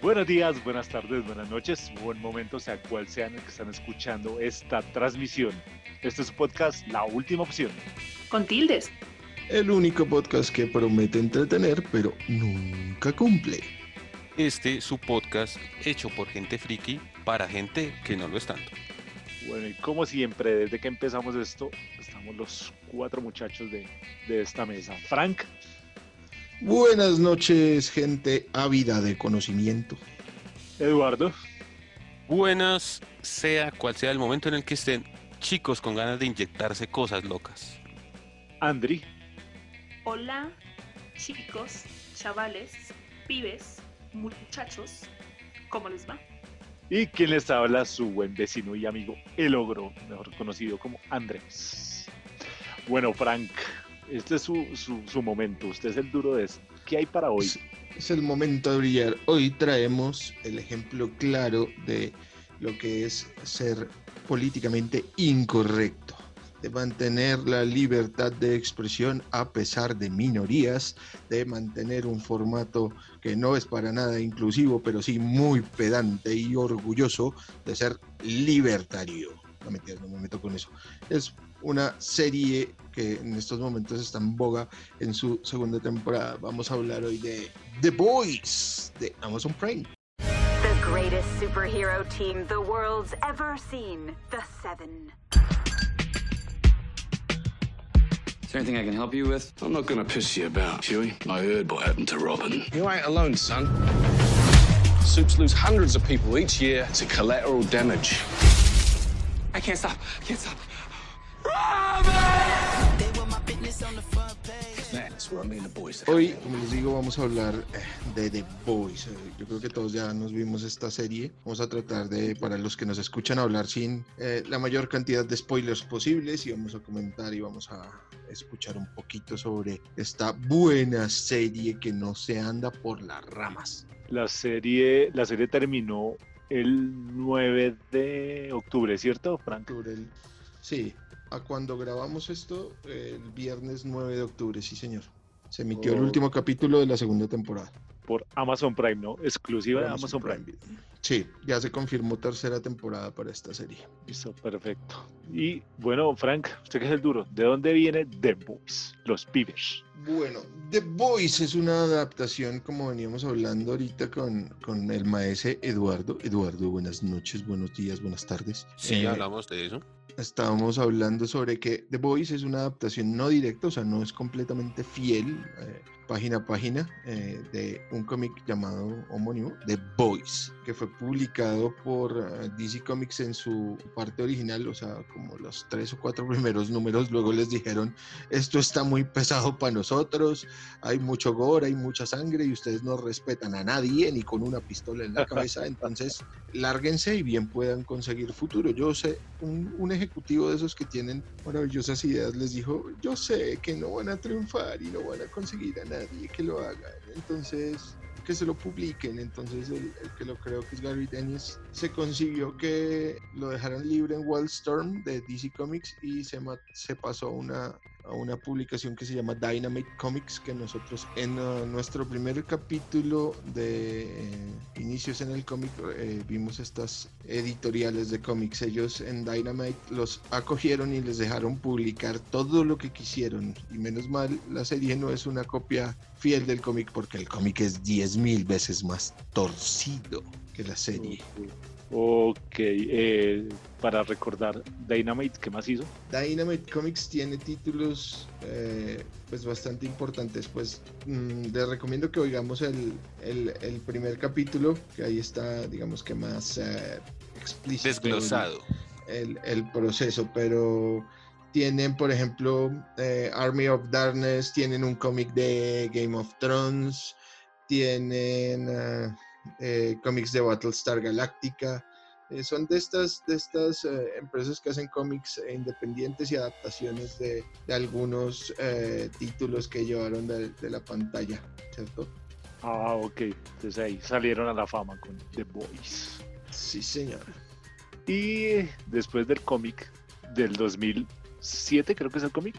Buenos días, buenas tardes, buenas noches, buen momento, sea cual sea el que están escuchando esta transmisión. Este es su podcast La Última Opción. Con tildes. El único podcast que promete entretener, pero nunca cumple. Este su podcast hecho por gente friki para gente que no lo es tanto. Bueno, y como siempre, desde que empezamos esto, estamos los cuatro muchachos de, de esta mesa. Frank, Buenas noches, gente ávida de conocimiento. Eduardo, Buenas, sea cual sea el momento en el que estén chicos con ganas de inyectarse cosas locas. Andri, Hola, chicos, chavales, pibes, muchachos. ¿Cómo les va? y quien les habla, su buen vecino y amigo, el ogro, mejor conocido como Andrés. Bueno, Frank, este es su, su, momento, usted es el duro de esto. ¿Qué hay para hoy? Es, el momento de brillar. Hoy traemos el ejemplo claro de lo que es ser políticamente incorrecto, de mantener la libertad de expresión a pesar de minorías, de mantener un formato que no es para nada inclusivo, pero sí muy pedante y orgulloso de ser libertario. No mentiras, no me meto con eso. Es una serie que en estos momentos está en boga en su segunda temporada. Vamos a hablar hoy de The Boys de Amazon Prime. The greatest superhero team the world's ever seen. The Seven. Is there anything I can help you with? I'm not gonna piss you about, Huey. I heard what happened to Robin. You ain't alone, son. Soups lose hundreds of people each year to collateral damage. I can't stop. I can't stop. Hoy, como les digo, vamos a hablar eh, de The Boys. Eh, Yo creo que todos ya nos vimos esta serie. Vamos a tratar de, para los que nos escuchan, hablar sin eh, la mayor cantidad de spoilers posibles y vamos a comentar y vamos a escuchar un poquito sobre esta buena serie que no se anda por las ramas. La serie, la serie terminó el 9 de octubre, ¿cierto, Frank? Sí, a cuando grabamos esto, el viernes 9 de octubre, sí señor. Se emitió el Oh. último capítulo de la segunda temporada. Por Amazon Prime, ¿no? Exclusiva de Amazon Amazon Prime. Prime. Sí, ya se confirmó tercera temporada para esta serie. Listo, perfecto. Y bueno, Frank, usted que es el duro, ¿de dónde viene The Boys? Los pibes. Bueno, The Voice es una adaptación, como veníamos hablando ahorita con, con el maese Eduardo. Eduardo, buenas noches, buenos días, buenas tardes. Sí, Eh, hablamos de eso. estábamos hablando sobre que The Voice es una adaptación no directa, o sea, no es completamente fiel, eh, página a página, eh, de un cómic llamado homónimo, The Voice, que fue publicado por eh, DC Comics en su parte original, o sea, como los tres o cuatro primeros números, luego les dijeron, esto está muy pesado para nosotros, hay mucho gore, hay mucha sangre y ustedes no respetan a nadie ni con una pistola en la cabeza, entonces lárguense y bien puedan conseguir futuro. Yo sé, un, un ejecutivo de esos que tienen maravillosas ideas les dijo, yo sé que no van a triunfar y no van a conseguir a nadie que lo haga. Entonces, que se lo publiquen. Entonces, el, que lo creo que es Gary Dennis se concibió que lo dejaran libre en Wildstorm de DC Comics y se, se pasó una, a una publicación que se llama Dynamite Comics, que nosotros en uh, nuestro primer capítulo de eh, inicios en el cómic eh, vimos estas editoriales de cómics. Ellos en Dynamite los acogieron y les dejaron publicar todo lo que quisieron. Y menos mal, la serie no es una copia fiel del cómic porque el cómic es 10.000 veces más torcido que la serie. Ok, eh, para recordar, Dynamite, ¿qué más hizo? Dynamite Comics tiene títulos eh, pues bastante importantes. Pues mm, les recomiendo que oigamos el, el- el primer capítulo, que ahí está, digamos que más eh, explícito. el- Desglosado. el, el proceso, pero tienen, por ejemplo, eh, Army of Darkness, tienen un cómic de Game of Thrones, tienen eh, cómics de Battlestar Galactica. eh, son de estas, de estas eh, empresas que hacen cómics eh, independientes y adaptaciones de, de algunos títulos que llevaron de, de la pantalla, ¿cierto? Ah, ok. Entonces ahí salieron a la fama con The Boys. Sí, señor. Y después del cómic del 2007, creo que es el cómic.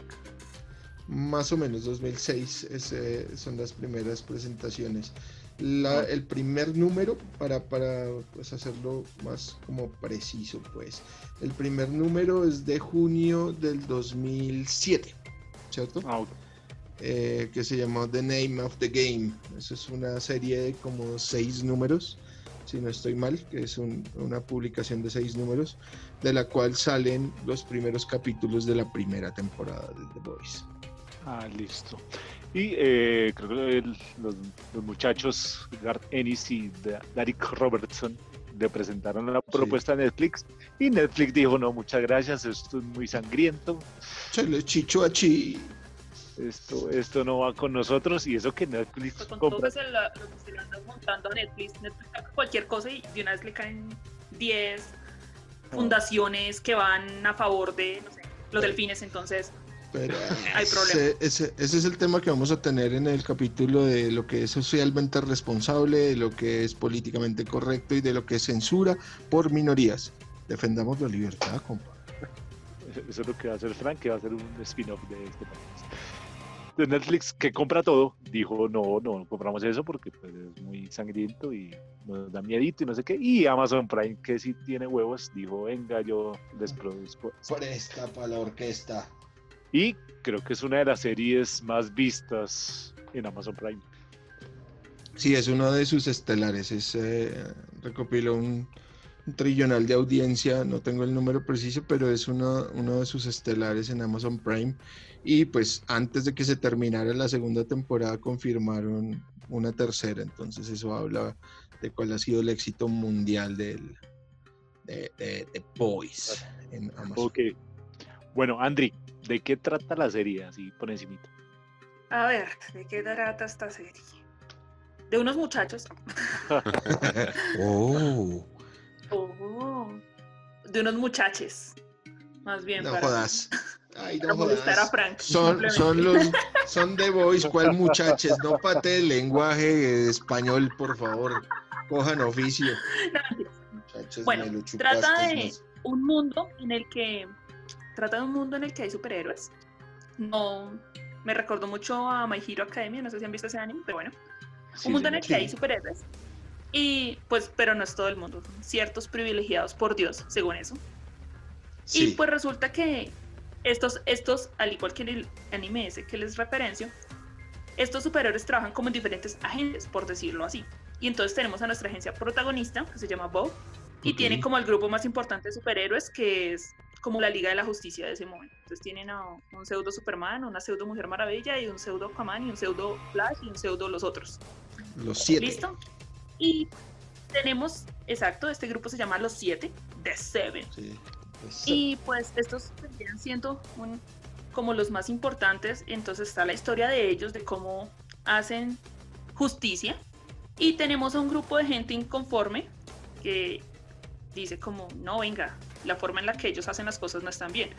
Más o menos 2006 es, son las primeras presentaciones. La- el primer número, para, para pues, hacerlo más como preciso, pues, el primer número es de junio del 2007, ¿cierto? Ah, eh, que se llamó The Name of the Game. Eso es una serie de como seis números, si no estoy mal, que es un- una publicación de seis números, de la cual salen los primeros capítulos de la primera temporada de The Boys. Ah, listo. Y eh, creo que el- los, los muchachos Garth Ennis y Derek Robertson le presentaron la propuesta a Netflix y Netflix dijo, no, muchas gracias, esto es muy sangriento, Se le chicho a chi. esto, esto no va con nosotros y eso que Netflix Pues con todo compra. eso la- lo que se le anda montando a Netflix, Netflix saca cualquier cosa y de una vez le caen 10 fundaciones que van a favor de, no sé, los delfines, entonces Pero Hay ese, ese- ese es el tema que vamos a tener en el capítulo de lo que es socialmente responsable, de lo que es políticamente correcto y de lo que es censura por minorías. Defendamos la libertad, compa. Eso es lo que va a hacer Frank, que va a hacer un spin-off de este podcast. De Netflix, que compra todo, dijo, no, no, no compramos eso porque pues, es muy sangriento y nos da miedito y no sé qué. Y Amazon Prime, que sí tiene huevos, dijo, venga, yo les produzco. Presta para la orquesta. Y creo que es una de las series más vistas en Amazon Prime. Sí, es uno de sus estelares. Es, eh, recopiló un, un trillonal de audiencia, no tengo el número preciso, pero es uno, uno de sus estelares en Amazon Prime. Y pues antes de que se terminara la segunda temporada confirmaron una tercera, entonces eso habla de cuál ha sido el éxito mundial del, de, de, de Boys en Amazon. Ok. Bueno, Andri, ¿de qué trata la serie? Así por encimita. A ver, ¿de qué trata esta serie? De unos muchachos. oh, Oh, de unos muchaches. Más bien, no para, jodas. Ay, no para molestar a jodas. Frank. Son, son los son de boys, ¿cuál muchachos? No pate el lenguaje español, por favor. Cojan oficio. Muchachos, Bueno, trata de un mundo en el que trata de un mundo en el que hay superhéroes. No me recordó mucho a My Hero Academia, no sé si han visto ese anime, pero bueno, Sí, un mundo en el señor. que hay superhéroes. Y pues, pero no es todo el mundo, ciertos privilegiados por Dios, según eso. Y Sí, pues resulta que estos, estos, al igual que en el anime ese que les referencio, estos superhéroes trabajan como en diferentes agentes, por decirlo así. Y entonces tenemos a nuestra agencia protagonista, que se llama Bob, y Ok. tiene como el grupo más importante de superhéroes, que es como la Liga de la Justicia de ese momento. Entonces tienen a un pseudo Superman, una pseudo Mujer Maravilla, y un pseudo Aquaman, y un pseudo Flash, y un pseudo los otros. los siete. ¿Listo? Y tenemos, exacto, este grupo se llama Los Siete, The Seven. Sí, Y pues estos seguían siendo un- como los más importantes. Entonces está la historia de ellos, de cómo hacen justicia. Y tenemos a un grupo de gente inconforme que dice como, no, venga, la forma en la que ellos hacen las cosas no están bien.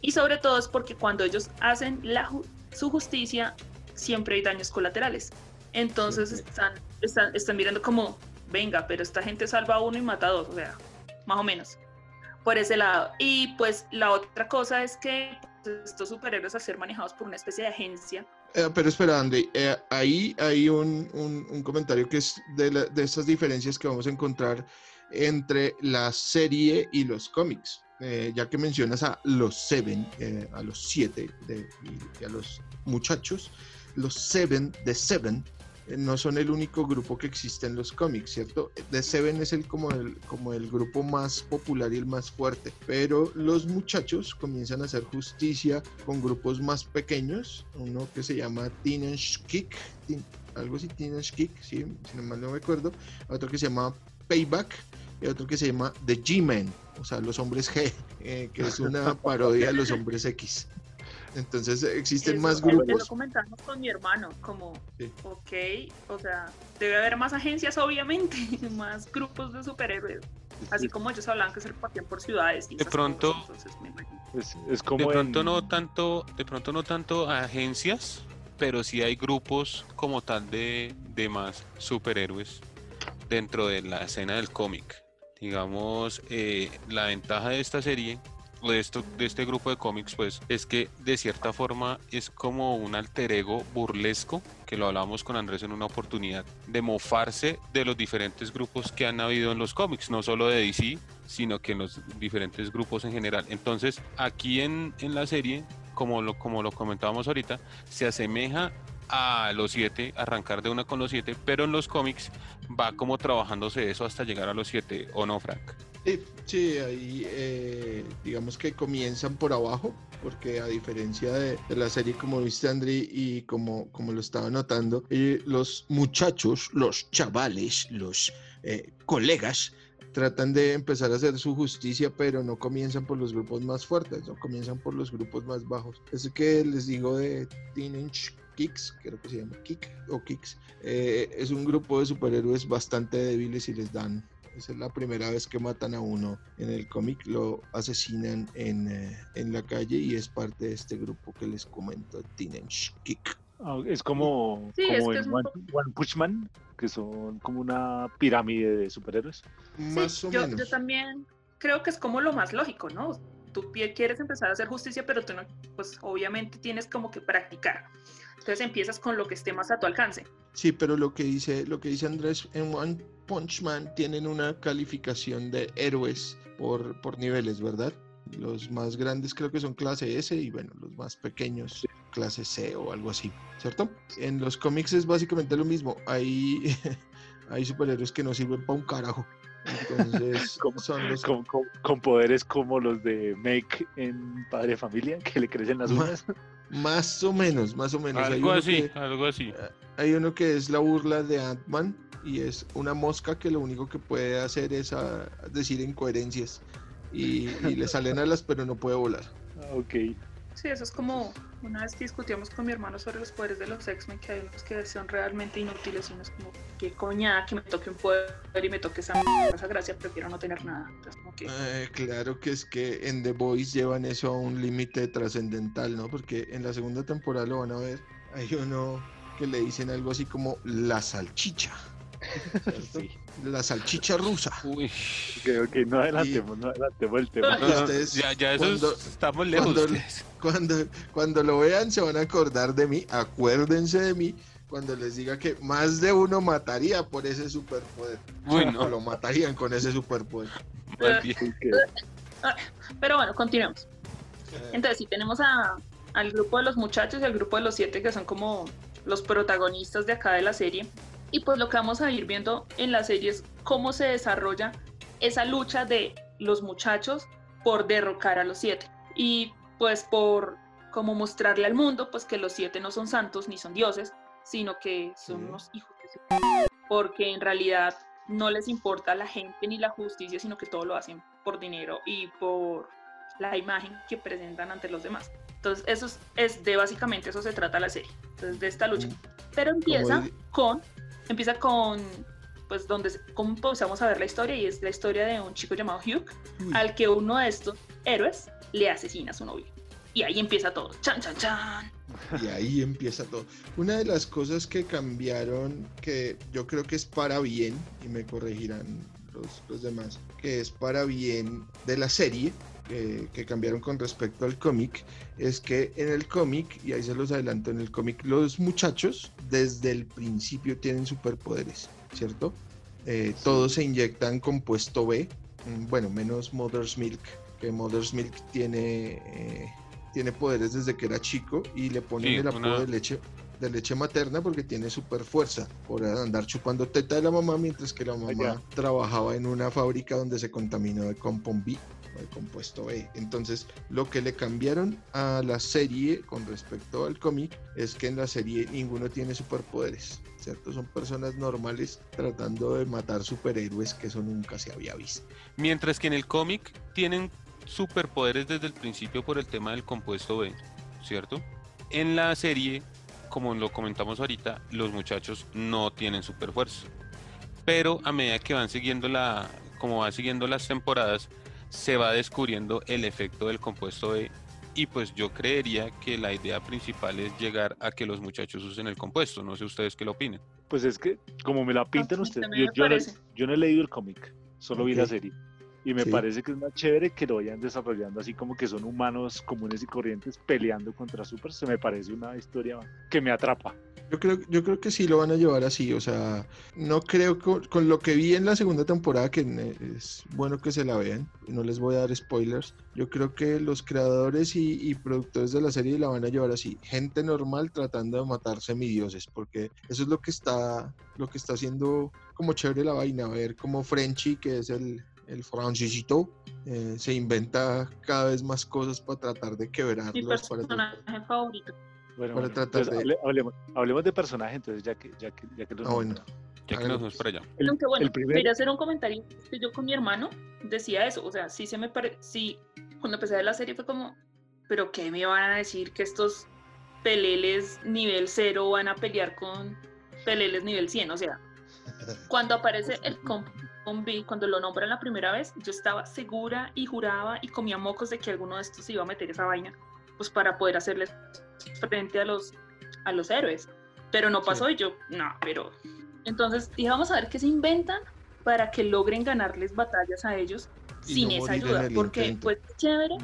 Y sobre todo es porque cuando ellos hacen la ju- su justicia, siempre hay daños colaterales. Entonces están, están, están mirando como, venga, pero esta gente salva a uno y mata a dos, o sea, más o menos por ese lado. Y pues la otra cosa es que pues, estos superhéroes al ser manejados por una especie de agencia, Eh, pero espera, Andy, eh, ahí hay un, un- un comentario que es de, la- de estas diferencias que vamos a encontrar entre la serie y los cómics. Eh, ya que mencionas a los Seven, eh, a los siete de- y, a los muchachos, los Seven de Seven eh, no son el único grupo que existe en los cómics, ¿cierto? The Seven es el como, el como el grupo más popular y el más fuerte, pero los muchachos comienzan a hacer justicia con grupos más pequeños, uno que se llama Teenage Kick, algo así, Teenage Kick, sí, si no mal no me acuerdo, otro que se llama Payback y otro que se llama The G-Men, o sea, los hombres G, eh, que es una parodia de los hombres X. Entonces existen eso- más eso grupos. lo comentamos con mi hermano, como, Sí. ok, o sea, debe haber más agencias obviamente, más grupos de superhéroes, así como ellos hablaban que se repartían por ciudades. Y De pronto- cosas, entonces me imagino. Es, es De como pronto en- no tanto, de pronto no tanto agencias, pero sí hay grupos como tal de, de más superhéroes dentro de la escena del cómic. Digamos, eh, la ventaja de esta serie de, esto, de este grupo de cómics, pues, es que de cierta forma es como un alter ego burlesco, que lo hablábamos con Andrés en una oportunidad, de mofarse de los diferentes grupos que han habido en los cómics, no solo de DC, sino que en los diferentes grupos en general. Entonces, aquí en, en la serie, como lo, como lo comentábamos ahorita, se asemeja a los siete, arrancar de una con los siete, pero en los cómics va como trabajándose eso hasta llegar a los siete, ¿o no, Frank? Sí, sí, ahí eh, digamos que comienzan por abajo, porque a diferencia de, la serie como viste Andri y como, como lo estaba notando, eh, los muchachos, los chavales, los eh, colegas, tratan de empezar a hacer su justicia, pero no comienzan por los grupos más fuertes, no comienzan por los grupos más bajos. Es que les digo de Teenage Kicks, creo que se llama Kick o Kicks, eh, es un grupo de superhéroes bastante débiles y les dan esa es la primera vez que matan a uno en el cómic, lo asesinan en, eh, en la calle y es parte de este grupo que les comento, Teenage Kick. Ah, Es como, Sí, es como que en es un One, One Punch Man, que son como una pirámide de superhéroes. Sí, Más o yo, menos. yo también creo que es como lo más lógico, ¿no? Tú quieres empezar a hacer justicia, pero tú no, pues obviamente tienes como que practicar. Entonces empiezas con lo que esté más a tu alcance. Sí, pero lo que dice, lo que dice Andrés, en One Punch Man tienen una calificación de héroes por, por niveles, ¿verdad? Los más grandes creo que son clase S y bueno, los más pequeños clase C o algo así, ¿cierto? En los cómics es básicamente lo mismo. Hay, hay superhéroes que no sirven para un carajo. Entonces, Como- son los Con, con- con poderes como los de Make en Padre Familia, que le crecen las uñas. Más o menos, más o menos. Algo así, que- algo así. Hay uno que es la burla de Ant-Man y es una mosca que lo único que puede hacer es ah, decir incoherencias y, y le salen alas pero no puede volar. Ah, ok. Sí, eso es como una vez que discutíamos con mi hermano sobre los poderes de los X-Men, que hay unos que son realmente inútiles y unos como, qué coña que me toque un poder y me toque esa, esa gracia, prefiero no tener nada. Entonces, como que, Eh, claro que es que en The Voice llevan eso a un límite trascendental, ¿no? Porque en la segunda temporada lo van a ver, hay uno que le dicen algo así como la salchicha. La salchicha rusa. Uy. Ok, ok, no adelantemos, no adelantemos el tema. No, no, Ustedes, ya, ya eso cuando- es- estamos lejos. cuando-. Cuando, cuando lo vean se van a acordar de mí, acuérdense de mí cuando les diga que más de uno mataría por ese superpoder. Uy, O lo matarían con ese superpoder. Pero bueno, continuemos. Entonces, sí, tenemos a, al grupo de los muchachos y al grupo de los siete que son como los protagonistas de acá de la serie. Y pues lo que vamos a ir viendo en la serie es cómo se desarrolla esa lucha de los muchachos por derrocar a los siete. Y pues por como mostrarle al mundo pues que los siete no son santos ni son dioses, sino que son unos hijos de su... Porque en realidad no les importa la gente ni la justicia, sino que todo lo hacen por dinero y por la imagen que presentan ante los demás. Entonces, eso es, es de básicamente eso se trata la serie. Entonces, de esta lucha. Pero empieza con, empieza con, pues, donde cómo empezamos a ver la historia y es la historia de un chico llamado Hugh, uy, al que uno de estos héroes le asesina a su novio. Y ahí empieza todo. Chan, chan, chan. Y ahí empieza todo. Una de las cosas que cambiaron, que yo creo que es para bien, y me corregirán los, los demás, que es para bien de la serie, eh, que cambiaron con respecto al cómic, es que en el cómic, y ahí se los adelanto, en el cómic los muchachos desde el principio tienen superpoderes, ¿cierto? Eh, Todos se inyectan compuesto B, mm, bueno, menos Mother's Milk, que Mother's Milk tiene... eh, tiene poderes desde que era chico y le ponen Sí, el apodo una- de leche de leche materna porque tiene super fuerza por andar chupando teta de la mamá mientras que la mamá trabajaba en una fábrica donde se contaminó de compound B de compuesto B. Entonces, lo que le cambiaron a la serie con respecto al cómic es que en la serie ninguno tiene superpoderes, ¿cierto? Son personas normales tratando de matar superhéroes que eso nunca se había visto. Mientras que en el cómic tienen superpoderes desde el principio por el tema del compuesto B, ¿cierto? En la serie, como lo comentamos ahorita, los muchachos no tienen superfuerza. Pero a medida que van siguiendo la, como van siguiendo las temporadas, se va descubriendo el efecto del compuesto B. Y pues yo creería que la idea principal es llegar a que los muchachos usen el compuesto. No sé ustedes qué lo opinen. Pues es que, como me la pintan ustedes, yo, no, parece. yo no he leído el cómic, solo vi la serie. Y me Sí. parece que es más chévere que lo vayan desarrollando así como que son humanos comunes y corrientes peleando contra supers. Se me parece una historia que me atrapa. Yo creo, yo creo que sí lo van a llevar así, o sea, no creo que con lo que vi en la segunda temporada, que es bueno que se la vean, no les voy a dar spoilers, yo creo que los creadores y, y productores de la serie la van a llevar así, gente normal tratando de matar semidioses, porque eso es lo que está, lo que está haciendo como chévere la vaina, ver como Frenchy, que es el, el francisito, eh, se inventa cada vez más cosas para tratar de Mi quebrarlos, para tratar- personaje favorito. Bueno, Para bueno, tratar de- hable- hablemos, hablemos de personaje, entonces ya que, ya que, ya que los Ah, bueno. Ya que nos para allá. El, Aunque bueno, el primer- quería hacer un comentario que yo con mi hermano decía eso, o sea, sí se me parece, sí, cuando empecé a ver la serie fue como, pero ¿qué me van a decir que estos peleles nivel 0 van a pelear con peleles nivel 100? O sea, cuando aparece el combi, cuando lo nombran la primera vez, yo estaba segura y juraba y comía mocos de que alguno de estos se iba a meter esa vaina, pues para poder hacerles frente a los, a los héroes. Pero no pasó y yo, no, pero... Entonces dije, vamos a ver qué se inventan para que logren ganarles batallas a ellos Y sin no esa ayuda. Porque intento. pues es chévere,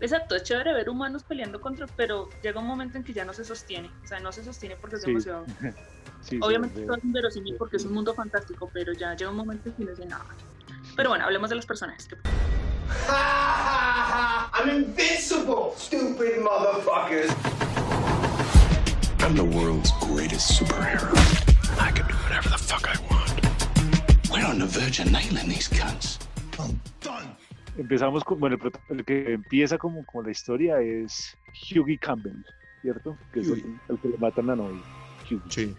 exacto, es chévere ver humanos peleando contra, pero llega un momento en que ya no se sostiene. O sea, no se sostiene porque es Sí. demasiado... Sí, Obviamente todo es inverosímil porque es un mundo fantástico, pero ya llega un momento en que no dice nada. Pero bueno, hablemos de los personajes. que- I'm invincible, stupid motherfuckers. I'm the world's greatest superhero. I can do whatever the fuck I want. We're on the verge of nailing these cunts. I'm done. Empezamos con, bueno, el, que empieza como, como la historia es Hughie Campbell, ¿cierto? Que es el, el que le matan a novia. Hughie. Sí.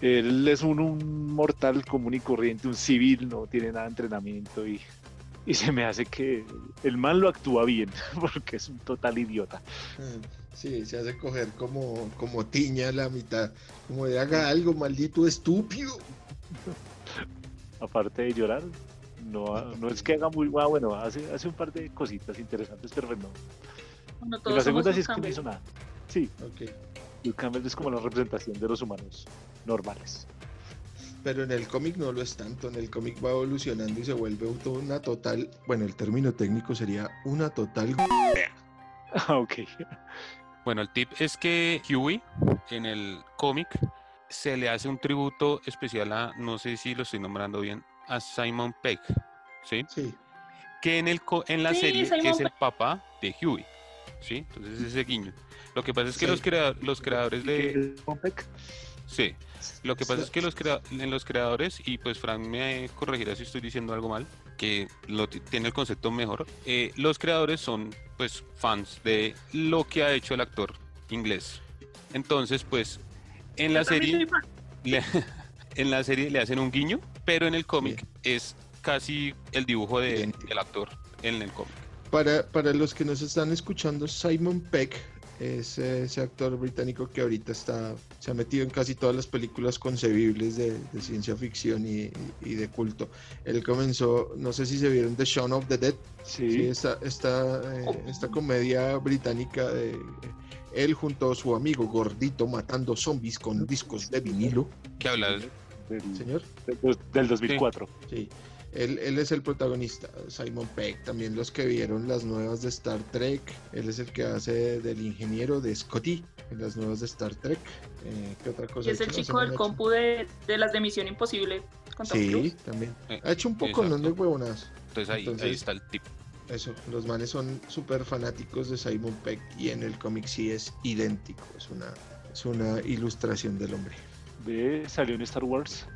Él es un, un mortal común y corriente, un civil, no tiene nada de entrenamiento y, y se me hace que el man lo actúa bien, porque es un total idiota. Ah, Sí, se hace coger como, como tiña a la mitad, como de haga algo, maldito estúpido. Aparte de llorar, no, no es que haga muy ah, bueno, hace, hace un par de cositas interesantes, pero no. Bueno, la segunda un sí es que no hizo nada. Sí, Ok. Luke Campbell es como la representación de los humanos normales. Pero en el cómic no lo es tanto, en el cómic va evolucionando y se vuelve una total, bueno, el término técnico sería una total... Ah, ok. Bueno, el tip es que Huey en el cómic se le hace un tributo especial a, no sé si lo estoy nombrando bien, a Simon Peck, ¿sí? Sí, Que en, el, co- en la Sí, serie Simon es el papá de Huey, ¿sí? Entonces ese guiño. Lo que pasa es que Sí. los, crea- los creadores de... Peck, Sí, lo que pasa Sí. es que los crea- en los creadores, y pues Frank me corregirá si estoy diciendo algo mal, que lo ti- tiene el concepto mejor, eh, los creadores son pues fans de lo que ha hecho el actor inglés. Entonces pues en la serie le, en la serie le hacen un guiño, pero en el cómic es casi el dibujo de- del actor en el cómic. Para, para los que nos están escuchando, Simon Peck es eh, ese actor británico que ahorita está, se ha metido en casi todas las películas concebibles de, de ciencia ficción y, y de culto. Él comenzó, no sé si se vieron The Shaun of the Dead, sí, Sí, esta, esta, eh, esta comedia británica de él junto a su amigo gordito matando zombies con discos de vinilo. Que habla del, Señor, del dos- del 2004. sí. Él, él es el protagonista, Simon Peck. También los que vieron las nuevas de Star Trek. Él es el que hace del ingeniero de Scotty en las nuevas de Star Trek. Eh, ¿Qué otra cosa? Y es el chico del compu de, de las de Misión Imposible con Tom Sí, también. Eh, Ha hecho un poco ¿no? de huevonas. Entonces ahí, ahí está el tip. Eso, los manes son súper fanáticos de Simon Peck y en el cómic sí es idéntico, es una, es una ilustración del hombre. Ve, salió en Star Wars.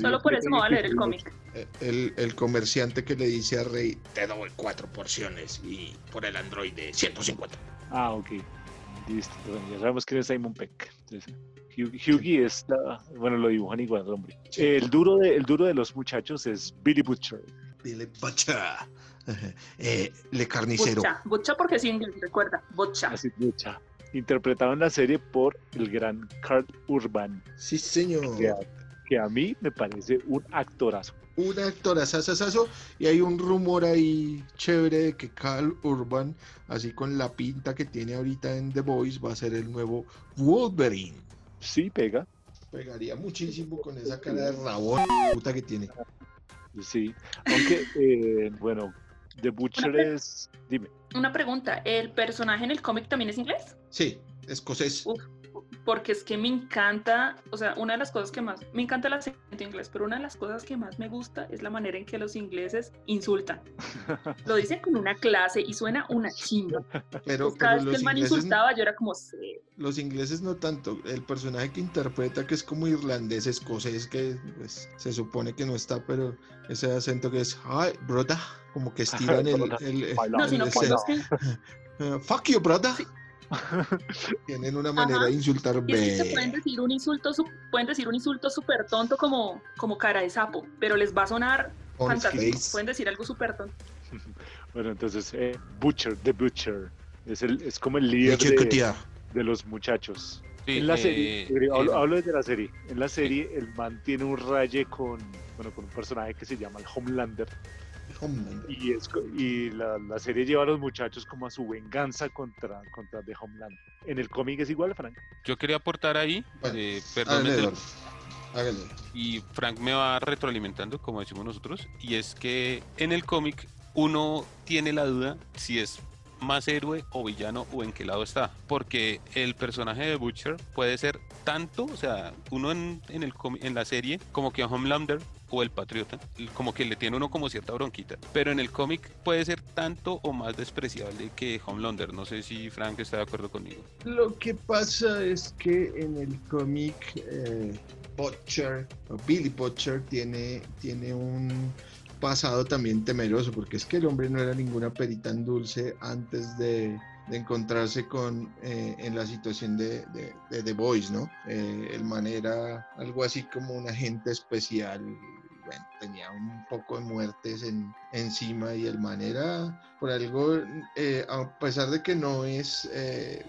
Solo por eso me voy a leer el cómic. El, el comerciante que le dice a Rey, te doy cuatro porciones y por el androide 150. Ah, ok. Listo. Bueno, ya sabemos quién es Simon Peck. Entonces, Hugh- Hughie es la- bueno, lo dibujan igual hombre. Sí. El duro de, el duro de los muchachos es Billy Butcher. Bacha. Ajá. Eh, le carnicero. Bocha, bocha porque es inglés, recuerda, bocha. Así Bucha. Interpretado en la serie por el gran Carl Urban, Sí, señor. que a, que a mí me parece un actorazo. Un actor asasasazo y hay un rumor ahí chévere de que Carl Urban, así con la pinta que tiene ahorita en The Voice, va a ser el nuevo Wolverine. Sí, pega. Pegaría muchísimo con esa cara de rabón puta que tiene. Sí, aunque, eh, bueno, The Butcher pre- es... Dime. Una pregunta, ¿el personaje en el cómic también es inglés? Sí, escocés. Uf, porque es que me encanta, o sea, una de las cosas que más, me encanta el acento inglés, pero una de las cosas que más me gusta es la manera en que los ingleses insultan. Lo dicen con una clase y suena una chimba. Pero, cada vez que los el man ingleses, insultaba, yo era como, sí. los ingleses no tanto. El personaje que interpreta, que es como irlandés, escocés, que pues, se supone que no está, pero ese acento que es, hi, brother, como que estiran el, el- el- No, love, sino el que Eh, fuck you, brother. Tienen una manera Ajá. de insultar es que pueden decir un insulto, su- pueden decir un insulto súper tonto como, como cara de sapo, pero les va a sonar on fantástico. face. Pueden decir algo súper tonto. Bueno, entonces, eh, Butcher, The Butcher, es, el, es como el líder de, de los muchachos. Sí, en la eh, serie, eh, hablo, eh, hablo desde la serie. En la serie, el man tiene un raye con, bueno, con un personaje que se llama el Homelander. Homelander. Y, es, co- y la, la serie lleva a los muchachos como a su venganza contra, contra The Homelander. En el cómic es igual, Frank. Yo quería aportar ahí, Bueno, eh, perdón, y Frank me va retroalimentando, como decimos nosotros, y es que en el cómic uno tiene la duda si es más héroe o villano o en qué lado está, porque el personaje de Butcher puede ser tanto, o sea, uno en, en el en la serie como que Homelander o el Patriota, como que le tiene uno como cierta bronquita, pero en el cómic puede ser tanto o más despreciable que Homelander, no sé si Frank está de acuerdo conmigo. Lo que pasa es que en el cómic eh, Butcher, o Billy Butcher, tiene, tiene un pasado también temeroso, porque es que el hombre no era ninguna perita en dulce antes de, encontrarse con eh, en la situación de, de, The Boys, ¿no? Eh, el man era algo así como un agente especial. Bueno, tenía un poco de muertes en, encima y el man era, por algo, eh, a pesar de que no es, eh,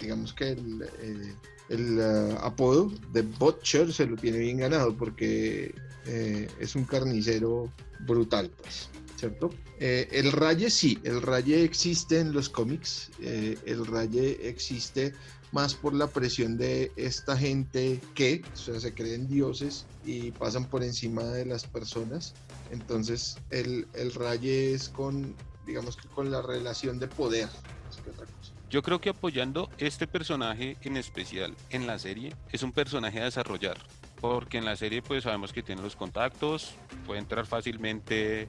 digamos que el, eh, el ah, apodo de Butcher se lo tiene bien ganado porque eh, es un carnicero brutal, pues, ¿cierto? Eh, el raye sí, el raye existe en los cómics, el raye existe más por la presión de esta gente que, o sea, se creen dioses y pasan por encima de las personas. Entonces, el, el raye es con, digamos que con la relación de poder, más que otra cosa. Yo creo que apoyando este personaje en especial en la serie es un personaje a desarrollar, porque en la serie pues sabemos que tiene los contactos, puede entrar fácilmente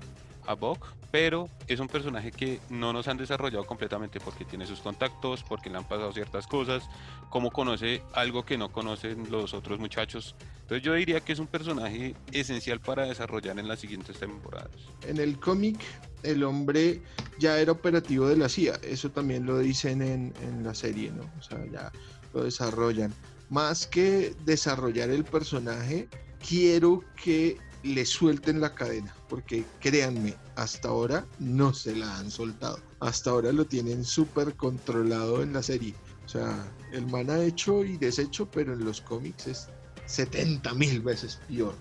a Bok, pero es un personaje que no nos han desarrollado completamente porque tiene sus contactos, porque le han pasado ciertas cosas, como conoce algo que no conocen los otros muchachos. Entonces yo diría que es un personaje esencial para desarrollar en las siguientes temporadas. En el cómic, el hombre ya era operativo de la CIA, eso también lo dicen en, en la serie, ¿no? O sea, ya lo desarrollan. Más que desarrollar el personaje, quiero que le suelten la cadena, porque créanme, hasta ahora no se la han soltado. Hasta ahora lo tienen súper controlado en la serie. O sea, el man ha hecho y deshecho, pero en los cómics es 70 mil veces peor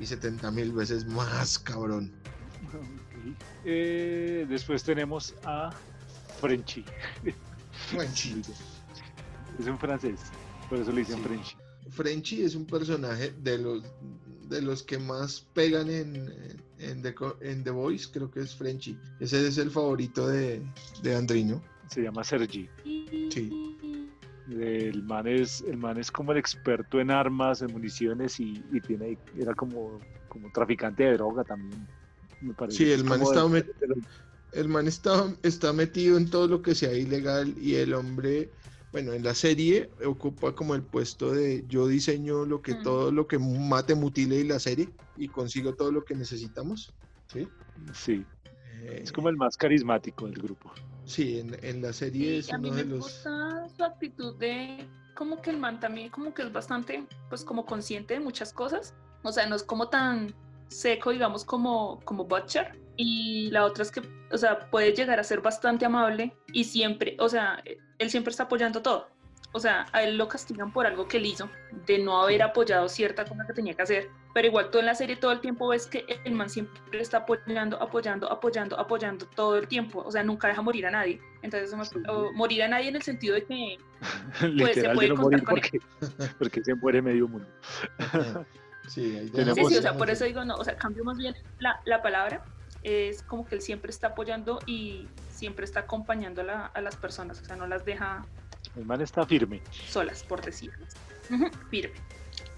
y 70 mil veces más cabrón. Eh, después tenemos a Frenchy. Frenchy. Es un francés, por eso le dicen Sí. Frenchy. Frenchy es un personaje de los de los que más pegan en, en, The, en The Voice, creo que es Frenchy. Ese es el favorito de, de Andrino. Se llama Sergi. Sí. El man es, el man es como el experto en armas, en municiones y, y tiene, era como, como traficante de droga también. Me parece. Sí, el man estaba de- El man está, está metido en todo lo que sea ilegal y el hombre, bueno, en la serie ocupa como el puesto de yo diseño lo que Mm. todo lo que mate, mutile y la serie y consigo todo lo que necesitamos. ¿sí? Sí, Eh, es como el más carismático del grupo. Sí, en, en la serie Sí, es a mí uno me de los... gusta su actitud de como que el man también como que es bastante pues como consciente de muchas cosas. O sea, no es como tan seco, digamos, como, como Butcher. Y la otra es que, o sea, puede llegar a ser bastante amable y siempre, o sea, él siempre está apoyando todo. O sea, a él lo castigan por algo que él hizo, de no haber apoyado cierta cosa que tenía que hacer. Pero igual tú en la serie todo el tiempo ves que el man siempre está apoyando, apoyando, apoyando, apoyando todo el tiempo. O sea, nunca deja morir a nadie. Entonces, o morir a nadie en el sentido de que Literal puede de no morir porque, porque se muere medio mundo. Sí, ahí Sí, Tenemos- sí, o sea, por eso digo, no, o sea, cambio más bien la, la palabra, es como que él siempre está apoyando y siempre está acompañando a, la- a las personas, o sea, no las deja El man está firme. solas, por decirlo. Firme.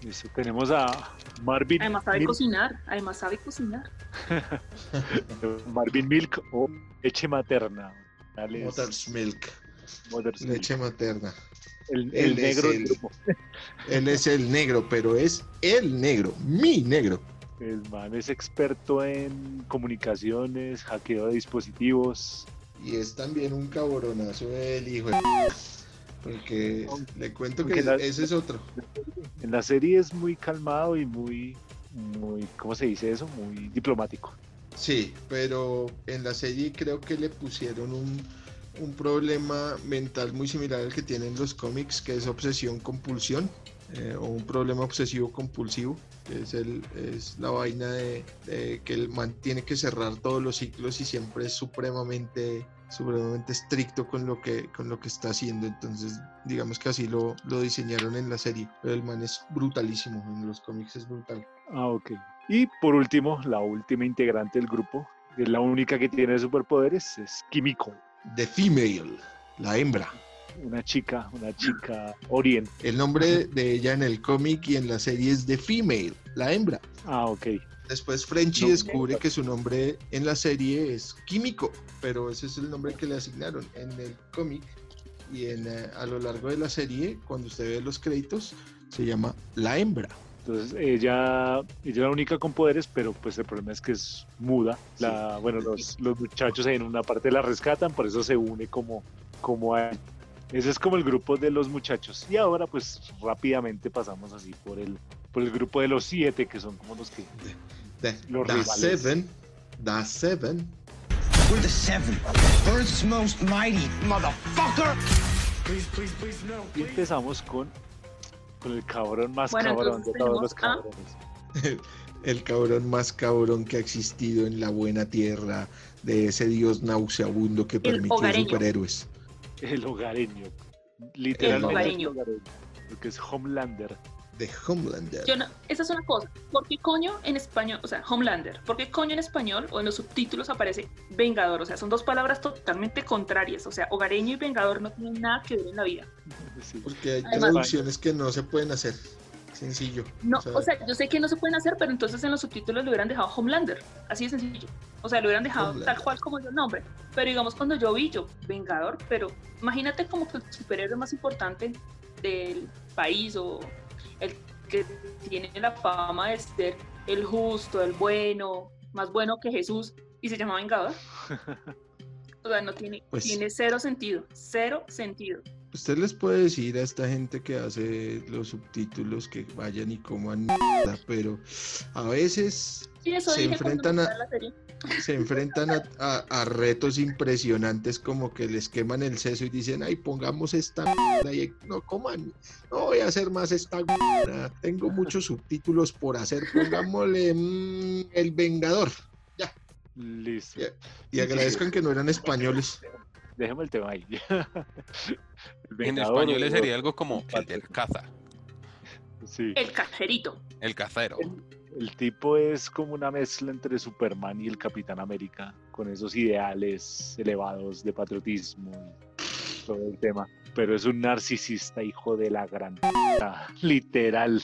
Listo, tenemos a Marvin, Además sabe Milk, cocinar, además sabe cocinar. Marvin Milk o leche materna. Dale, Mother's Milk, Mother's Milk. leche materna. El, negro el-. Él es el negro, pero es el negro, mi negro. El man es experto en comunicaciones, hackeo de dispositivos. Y es también un cabronazo el hijo de... Porque le cuento que la- ese es otro. En la serie es muy calmado y muy, muy, ¿cómo se dice eso? Muy diplomático. Sí, pero en la serie creo que le pusieron un, un problema mental muy similar al que tienen los cómics, que es obsesión-compulsión, eh, o un problema obsesivo-compulsivo, que es, el, es la vaina de, de que el man tiene que cerrar todos los ciclos y siempre es supremamente supremamente estricto con lo que con lo que está haciendo. Entonces digamos que así lo, lo diseñaron en la serie pero el man es brutalísimo en los cómics es brutal. Ah, ok. Y por último, la última integrante del grupo, que es la única que tiene superpoderes, es Kimiko, The Female la hembra una chica, una chica oriente. El nombre de ella en el cómic y en la serie es The Female, la hembra. Ah, ok. Después Frenchy No. descubre que su nombre en la serie es Químico, pero ese es el nombre que le asignaron en el cómic. Y en, eh, a lo largo de la serie, cuando usted ve los créditos, se llama La Hembra. Entonces ella, ella es la única con poderes, pero pues el problema es que es muda. La, bueno, los, los muchachos en una parte la rescatan, por eso se une como, como a ese es como el grupo de los muchachos. Y ahora pues rápidamente pasamos así por el, por el grupo de los siete, que son como los que... The, Los the rivales. Seven. The Seven. We're the seven. Earth's most mighty, motherfucker! Please, please, please, no. Y empezamos con, con el cabrón más Bueno, cabrón de todos los cabrones. El cabrón más cabrón que ha existido en la buena tierra de ese dios nauseabundo que permitió hogareño. superhéroes. El hogareño. Literalmente hogareño. hogareño, Porque es Homelander. De Homelander. Yo no, esa es una cosa. ¿Por qué coño en español, o sea, Homelander? ¿Por qué coño en español o en los subtítulos aparece Vengador? O sea, son dos palabras totalmente contrarias. O sea, hogareño y Vengador no tienen nada que ver en la vida. Sí. Porque hay Además- traducciones que no se pueden hacer. Sencillo. No, O sea- o sea, yo sé que no se pueden hacer, pero entonces en los subtítulos le hubieran dejado Homelander. Así de sencillo. O sea, le hubieran dejado Homelander. tal cual como yo el nombre. Pero digamos, cuando yo vi yo, Vengador, pero imagínate como que el superhéroe más importante del país o el que tiene la fama de ser el justo, el bueno, más bueno que Jesús, y se llama Vengador. O sea, no tiene, Pues- tiene cero sentido, cero sentido. Usted les puede decir a esta gente que hace los subtítulos que vayan y coman mierda, pero a veces Sí, Se enfrentan a- empecé la serie. se enfrentan a, a- a retos impresionantes como que les queman el seso y dicen, ay, pongamos esta mierda y no coman, no voy a hacer más esta mierda, tengo muchos subtítulos por hacer, pongámosle mm, El Vengador. Listo. Ya. Y agradezcan que no eran españoles. Dejemos el tema ahí. El En español o- sería algo como el del caza, Sí. El cajerito. el cazero. El tipo es como una mezcla entre Superman y el Capitán América, con esos ideales elevados de patriotismo y todo el tema. Pero es un narcisista, hijo de la gran literal.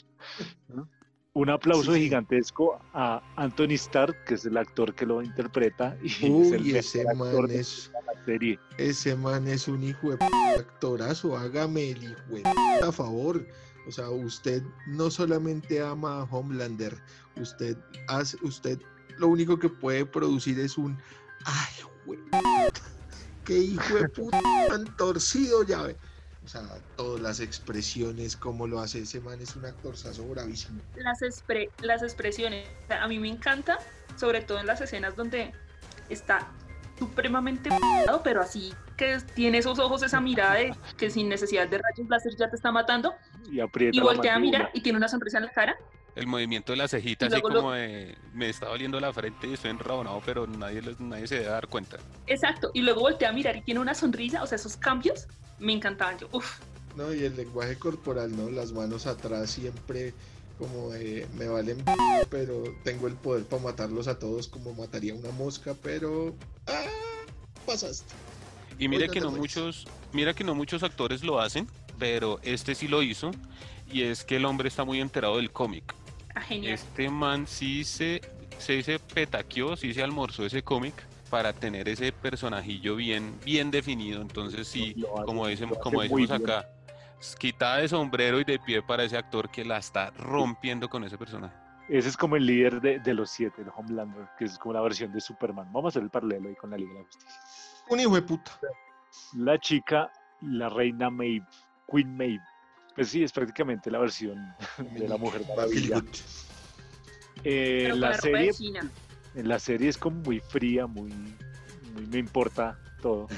¿no? Un aplauso Sí, sí. gigantesco a Anthony Stark, que es el actor que lo interpreta y es el Uy, ese actor man de es, la serie. ese man es un hijo de p- actorazo, hágame el hijo de p- a favor. O sea, usted no solamente ama a Homelander, usted hace, usted lo único que puede producir es un ay, güey, qué hijo de puta tan torcido ya ve. O sea, todas las expresiones, cómo lo hace ese man, es un actorzazo bravísimo. las, expre- las expresiones. O sea, a mí me encanta, sobre todo en las escenas donde está supremamente pero así que tiene esos ojos, esa mirada de que sin necesidad de rayos láser ya te está matando, Y aprieta y la voltea a mirar y tiene una sonrisa en la cara. El movimiento de la cejita, así lo- como de, me está doliendo la frente y estoy enrabonado, pero nadie, nadie se debe dar cuenta. Exacto, y luego voltea a mirar y tiene una sonrisa, o sea, esos cambios me encantaban. Yo, uff, No, y el lenguaje corporal, ¿no? Las manos atrás siempre como de, me valen, pero tengo el poder para matarlos a todos como mataría una mosca, pero ah, pasaste. Y mira que no pues. muchos, mira que no muchos actores lo hacen, pero este sí lo hizo. Y es que el hombre está muy enterado del cómic. Ah, genial. Este man sí se, se dice petaqueó, sí se almorzó ese cómic para tener ese personajillo bien, bien definido. Entonces sí, hace- como, dicen, como decimos acá, quitada de sombrero y de pie para ese actor que la está rompiendo con ese personaje. Ese es como el líder de, de los siete, el Homelander, que es como la versión de Superman. Vamos a hacer el paralelo ahí con la Liga de la Justicia. Un hijo de puta. La chica, la reina Maeve, Queen Maeve. Pues sí, es prácticamente la versión de la Mujer Maravilla. Eh, la serie, China. En la serie es como muy fría, muy, muy me importa todo.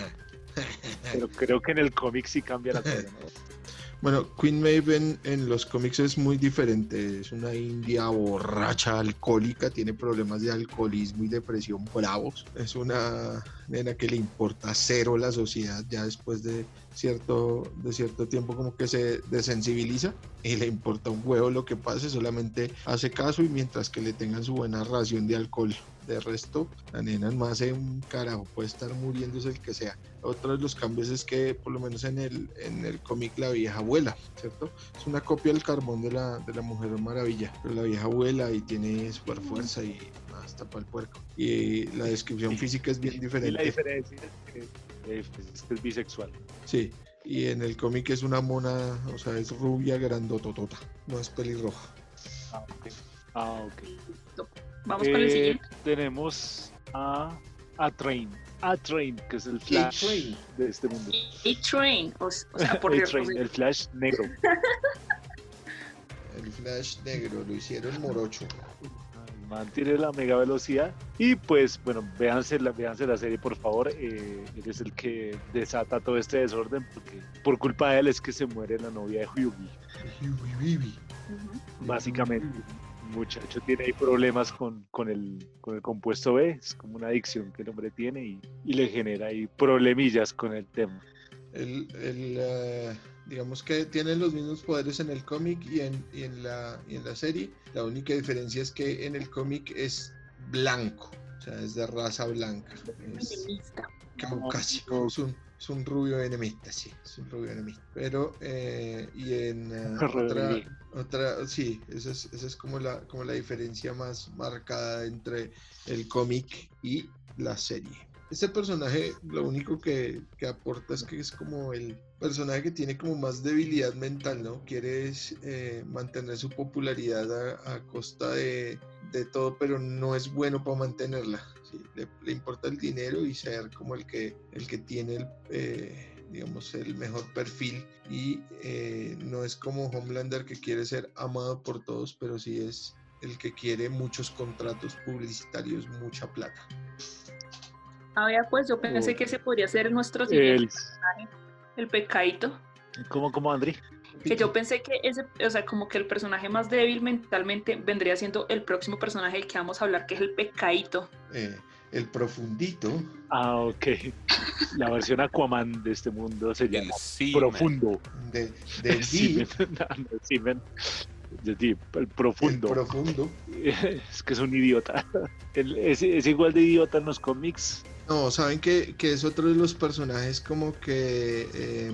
Pero creo que en el cómic sí cambia la cosa. ¿no? Bueno, Queen Maeve en, los cómics es muy diferente. Es una india borracha, alcohólica, tiene problemas de alcoholismo y depresión bravos. Es una nena que le importa cero la sociedad ya después de cierto, de cierto tiempo como que se desensibiliza y le importa un huevo lo que pase, solamente hace caso y mientras que le tengan su buena ración de alcohol. De resto, la nena no hace un carajo, puede estar muriéndose el que sea. Otro de los cambios es que, por lo menos en el, en el cómic, la vieja abuela, ¿cierto? Es una copia del carbón de la, de la Mujer Maravilla, pero la vieja abuela y tiene super fuerza y hasta para el puerco. Y la descripción física es bien Y la diferente. diferencia es que, es bisexual. Sí, y en el cómic es una mona, o sea, es rubia, grandototota, no es pelirroja. Ah, ok. Ah, ok. Vamos con el Eh, siguiente. Tenemos a A-Train. A-Train, que es el Flash de este mundo. A-Train. O, o sea, por Dios. A-Train, el Flash negro. El Flash negro lo hicieron morocho. El man tiene la mega velocidad. Y pues, bueno, véanse la, véanse la serie, por favor. Eh, él es el que desata todo este desorden, porque por culpa de él es que se muere la novia de Hyugi. Ujú. Básicamente, el muchacho tiene ahí problemas con, con, el, con el compuesto B. Es como una adicción que el hombre tiene y, y le genera ahí problemillas con el tema. El, el, eh, digamos que tiene los mismos poderes en el cómic y en, y, en la, y en la serie. La única diferencia es que en el cómic es blanco, o sea, es de raza blanca. Es Feminista. caucásico, es un, es un rubio enemista, sí, es un rubio enemista. Pero, eh, y en eh, otra. Otra, sí, esa es, es como, la, como la diferencia más marcada entre el cómic y la serie. Este personaje lo único que, que aporta es que es como el personaje que tiene como más debilidad mental, ¿no? Quiere eh, mantener su popularidad a, costa de, de, todo, pero no es bueno para mantenerla. le, importa el dinero y ser como el que, el que tiene el... Eh, digamos, el mejor perfil y eh, no es como Homelander que quiere ser amado por todos, pero sí es el que quiere muchos contratos publicitarios, mucha plata. A ver, pues yo pensé que ese podría ser nuestro siguiente El, personaje, el pecadito. ¿Cómo, cómo, Andri? Que yo pensé que ese, o sea, como que el personaje más débil mentalmente vendría siendo el próximo personaje del que vamos a hablar, que es el pecadito. Eh, el profundito. Ah, ok. La versión Aquaman de este mundo se llama Profundo. De, de Seaman. No, no, Seaman. The Deep, el profundo. El profundo. Es que es un idiota. El, es, es, igual de idiota en los cómics. No, saben que, que, es otro de los personajes como que, eh,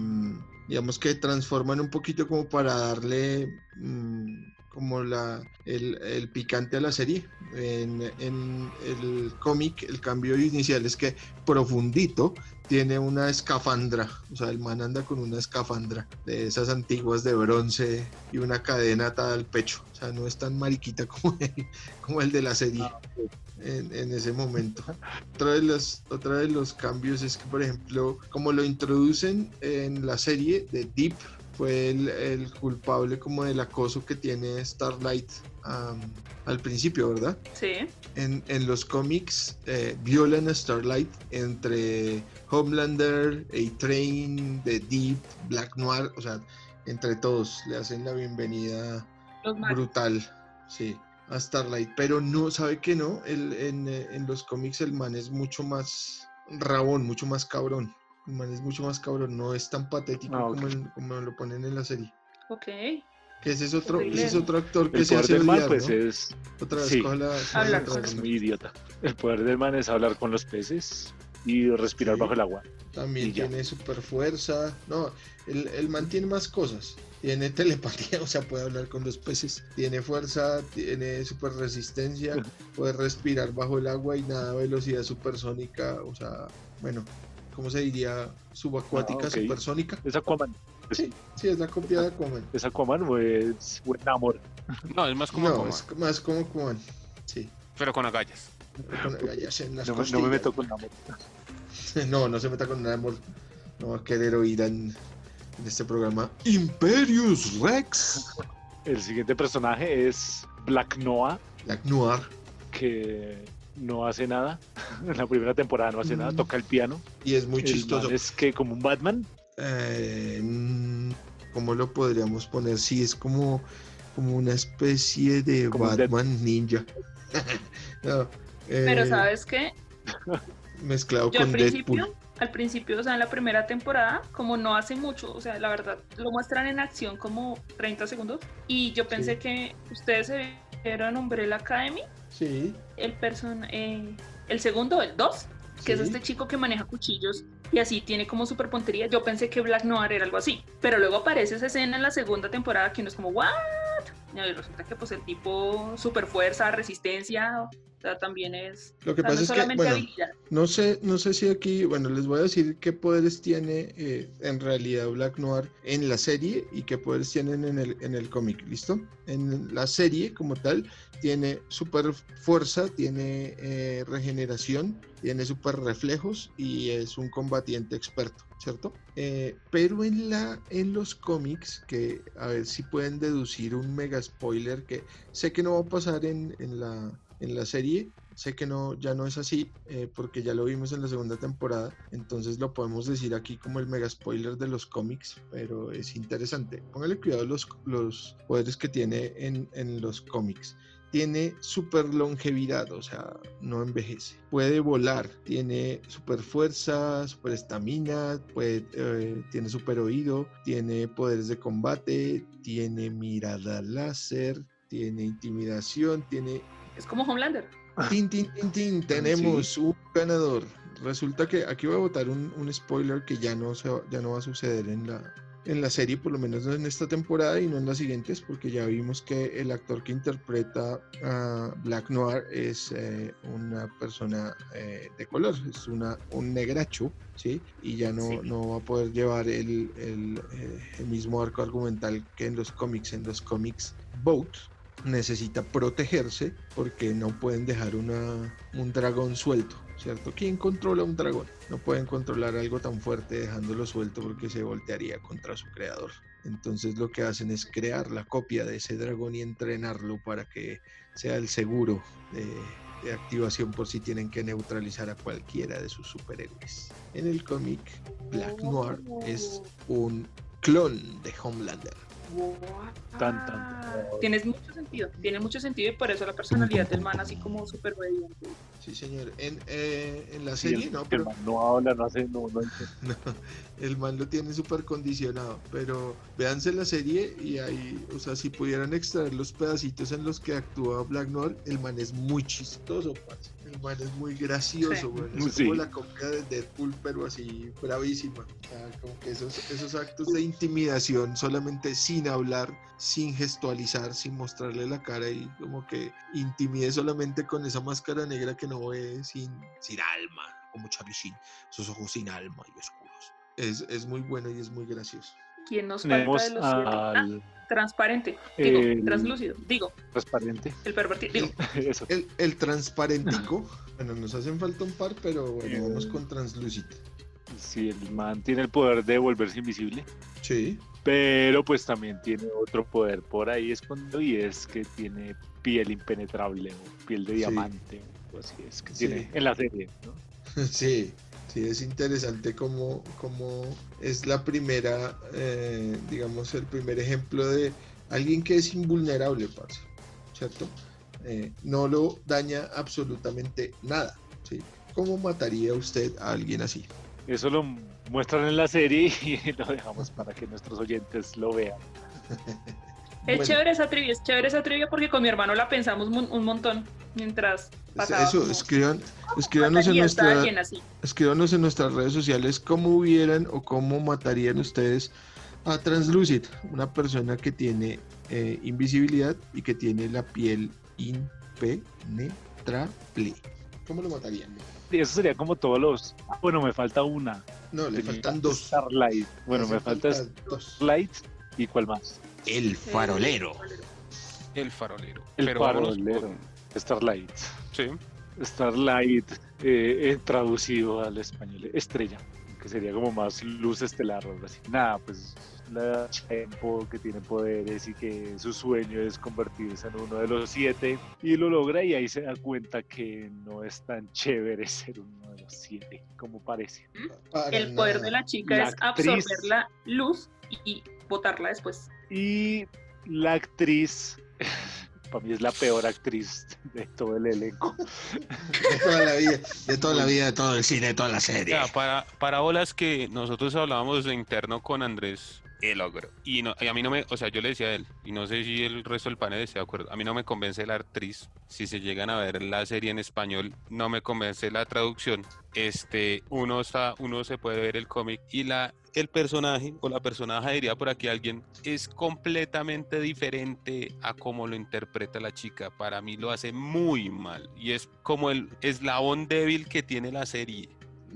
digamos que transforman un poquito como para darle mmm, como la, el, el, picante a la serie. En, en el cómic el cambio inicial es que Profundito tiene una escafandra, o sea, el man anda con una escafandra de esas antiguas de bronce y una cadena atada al pecho. O sea, no es tan mariquita como el, como el de la serie. Ah. En, en, ese momento. Otra de, los, otra de los cambios es que, por ejemplo, como lo introducen en la serie de Deep, fue el, el culpable como del acoso que tiene Starlight um, al principio, ¿verdad? Sí. En, en los cómics eh, violan a Starlight entre Homelander, A-Train, The Deep, Black Noir, o sea, entre todos le hacen la bienvenida brutal, sí, a Starlight, pero no, sabe que no, el, en, en los cómics el man es mucho más rabón, mucho más cabrón. El man es mucho más cabrón, no es tan patético Ah, como, lo ponen en la serie. Ok. Que ese es otro, ese es otro actor que El se poder hace del odiar, pues ¿no? es. Otra vez, sí. coge la- Hablar otra con vez. Es muy idiota. El poder del man es hablar con los peces y respirar Sí. bajo el agua. También Y ya. tiene super fuerza. No, el, el man tiene más cosas. Tiene telepatía, o sea, puede hablar con los peces. Tiene fuerza, tiene super resistencia, puede respirar bajo el agua y nada, velocidad supersónica. O sea, bueno, ¿cómo se diría? Subacuática, Ah, supersónica. Es Aquaman. Sí, sí, es la copia de Aquaman. Es Aquaman o es buen amor. No, es más como No, Aquaman, es más como Aquaman. Sí, pero con agallas. con agallas en las No, no me meto con amor. No, no se meta con nada, amor. No va a querer oír en, en este programa. Imperius Rex. El siguiente personaje es Black Noah, Black Noir. que no hace nada. En la primera temporada no hace nada, Mm. toca el piano. Y es muy El chistoso. man es que como un Batman. Eh, ¿Cómo lo podríamos poner? Sí, es como, como una especie de Como Batman ninja. No, Pero eh, ¿sabes qué? Mezclado Yo al con principio, Deadpool. al principio, o sea, en la primera temporada, como no hace mucho, o sea, la verdad, lo muestran en acción como 30 segundos. Y yo pensé Sí. que ustedes se vieron Umbrella Academy, Sí, el person, eh, el segundo, el 2, que es este chico que maneja cuchillos y así tiene como super puntería. Yo pensé que Black Noir era algo así, pero luego aparece esa escena en la segunda temporada que uno es como, ¿what? Y resulta que pues el tipo super fuerza, resistencia, o sea, también es, lo que o sea, no pasa es es que, bueno, habilidad. No sé, no sé si aquí, bueno, les voy a decir qué poderes tiene eh, en realidad Black Noir en la serie y qué poderes tienen en el, en el cómic, ¿listo? En la serie como tal tiene super fuerza, tiene eh, regeneración, tiene super reflejos y es un combatiente experto, ¿cierto? Eh, pero en, la, en los cómics, que a ver si pueden deducir un mega spoiler que sé que no va a pasar en, en la, en la serie, Sé que no, ya no es así, eh, porque ya lo vimos en la segunda temporada, entonces lo podemos decir aquí como el mega spoiler de los cómics, pero es interesante. Póngale cuidado los, los poderes que tiene en, en los cómics. Tiene super longevidad, o sea, no envejece. Puede volar, tiene super fuerza, super estamina, eh, tiene super oído, tiene poderes de combate, tiene mirada láser, tiene intimidación, tiene Es como Homelander. Tin, tin, tin, tin, tenemos un ganador. Resulta que aquí voy a botar un, un spoiler que ya no, se va, ya no va a suceder en la, en la serie, por lo menos no en esta temporada y no en las siguientes, porque ya vimos que el actor que interpreta a Black Noir es eh, una persona eh, de color, es una, un negracho, ¿sí? Y ya no, Sí. no va a poder llevar el, el, eh, el mismo arco argumental que en los cómics. En los cómics, Boat necesita protegerse porque no pueden dejar una, un dragón suelto, ¿cierto? ¿Quién controla un dragón? No pueden controlar algo tan fuerte dejándolo suelto porque se voltearía contra su creador. Entonces lo que hacen es crear la copia de ese dragón y entrenarlo para que sea el seguro de, de activación por si tienen que neutralizar a cualquiera de sus superhéroes. En el cómic, Black Noir es un clon de Homelander. Tan, tan. Tienes mucho sentido, tiene mucho sentido y por eso la personalidad del man así como súper obediente. Sí, señor. En, eh, en la Sí, serie, el- no, el pero man no habla, no hace, no, no no, el man lo tiene súper condicionado. Pero véanse la serie y ahí, o sea, si pudieran extraer los pedacitos en los que actúa Black Noir, el man es muy chistoso, parce. Man es muy gracioso, Sí. güey. Es Sí. como la copia de Deadpool, pero así bravísima. O sea, como que esos, esos actos de intimidación solamente sin hablar, sin gestualizar, sin mostrarle la cara y como que intimide solamente con esa máscara negra que no ve sin, sin alma, como Charlie Sheen, esos ojos sin alma y oscuros. Es, es muy bueno y es muy gracioso. ¿Quién nos falta Tenemos de los siete? Ah, al transparente, digo, el- translúcido, digo, transparente. el pervertido, digo, Eso. El, el transparentico, bueno, nos hacen falta un par, pero bueno, vamos con translúcido. Sí, el man tiene el poder de volverse invisible. Sí, Pero pues también tiene otro poder por ahí escondido y es que tiene piel impenetrable o piel de Sí. diamante. O así es que Sí. tiene en la serie. ¿no? sí, sí, es interesante como, como es la primera, eh, digamos, el primer ejemplo de alguien que es invulnerable, parce, ¿cierto? Eh, no lo daña absolutamente nada, ¿sí? ¿Cómo mataría usted a alguien así? Eso lo muestran en la serie y lo dejamos para que nuestros oyentes lo vean. Es Bueno. chévere esa trivia, es chévere esa trivia porque con mi hermano la pensamos un montón mientras pasaba. Eso, escriban, escríbanos en, nuestra, escríbanos en nuestras redes sociales cómo hubieran o cómo matarían ustedes a Translucid, una persona que tiene eh, invisibilidad y que tiene la piel impenetrable. ¿Cómo lo matarían? Y eso sería como todos los. ah, Bueno, me falta una. No, le Me faltan dos. Starlight. Bueno, Le me falta faltan dos. Starlight. ¿Y cuál más? El farolero. El farolero. El Pero farolero. Starlight. Sí. Starlight eh, eh, traducido al español. Estrella. Que sería como más luz estelar o algo así. Nada, pues la Chempo que tiene poderes y que su sueño es convertirse en uno de los siete y lo logra y ahí se da cuenta que no es tan chévere ser uno de los siete como parece. Para El poder de la chica La es actriz. absorber la luz y botarla después. Y la actriz, para mí es la peor actriz de todo el elenco. De toda la vida, de toda la vida, de todo el cine, de toda la serie. Ya, para, para olas que nosotros hablábamos de interno con Andrés, el ogro. Y, no, a mí no me, o sea, yo le decía a él, y no sé si el resto del panel de acuerdo, a mí no me convence la actriz. Si se llegan a ver la serie en español, no me convence la traducción. Este, uno está, uno se puede ver el cómic y la el personaje o la personaje diría por aquí alguien es completamente diferente a cómo lo interpreta la chica. Para mí lo hace muy mal y es como el eslabón débil que tiene la serie.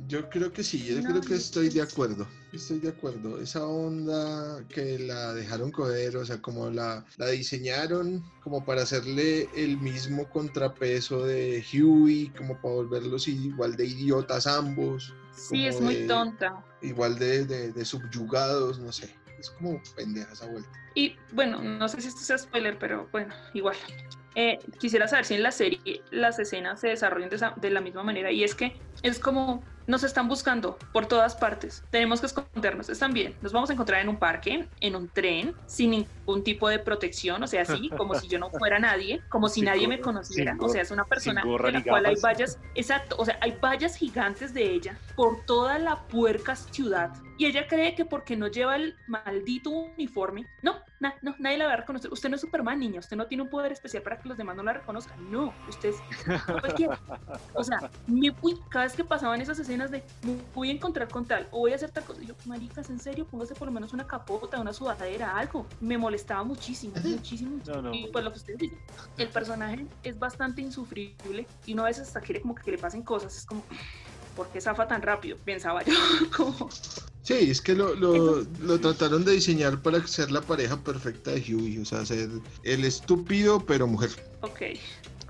Yo creo que sí, yo No, creo que estoy de acuerdo. Estoy de acuerdo. Esa onda que la dejaron coger, o sea, como la, la diseñaron como para hacerle el mismo contrapeso de Huey, como para volverlos igual de idiotas ambos, Sí, es muy de- tonta. igual de, de- de subyugados, no sé. Es como pendeja esa vuelta. Y bueno, no sé si esto sea spoiler, pero bueno, igual. Eh, quisiera saber si en la serie las escenas se desarrollan de, esa- de la misma manera. Y es que es como nos están buscando por todas partes. Tenemos que escondernos. Están bien. Nos vamos a encontrar en un parque, en un tren, sin ningún tipo de protección. O sea, así, como si yo no fuera nadie, como si Sin nadie me conociera. O sea, es una persona gorra de la cual hay vallas. Exacto. O sea, hay vallas gigantes de ella por toda la puerca ciudad. Y ella cree que porque no lleva el maldito uniforme, no, na- no, nadie la va a reconocer. Usted no es Superman, niña. Usted no tiene un poder especial para que los demás no la reconozcan. No, usted es cualquiera. O sea, me fui, cada vez que pasaban esas escenas de "Me voy a encontrar con tal o voy a hacer tal cosa, y yo, maricas, en serio, póngase por lo menos una capota, una sudadera, algo. Me molestaba muchísimo, muchísimo. No, no. Y pues lo que ustedes dicen, el personaje es bastante insufrible y uno a veces hasta quiere como que le pasen cosas. Es como, ¿por qué zafa tan rápido? Pensaba yo, como, Sí, es que lo, lo, lo trataron de diseñar para ser la pareja perfecta de Huey, o sea, ser el estúpido pero mujer. ok.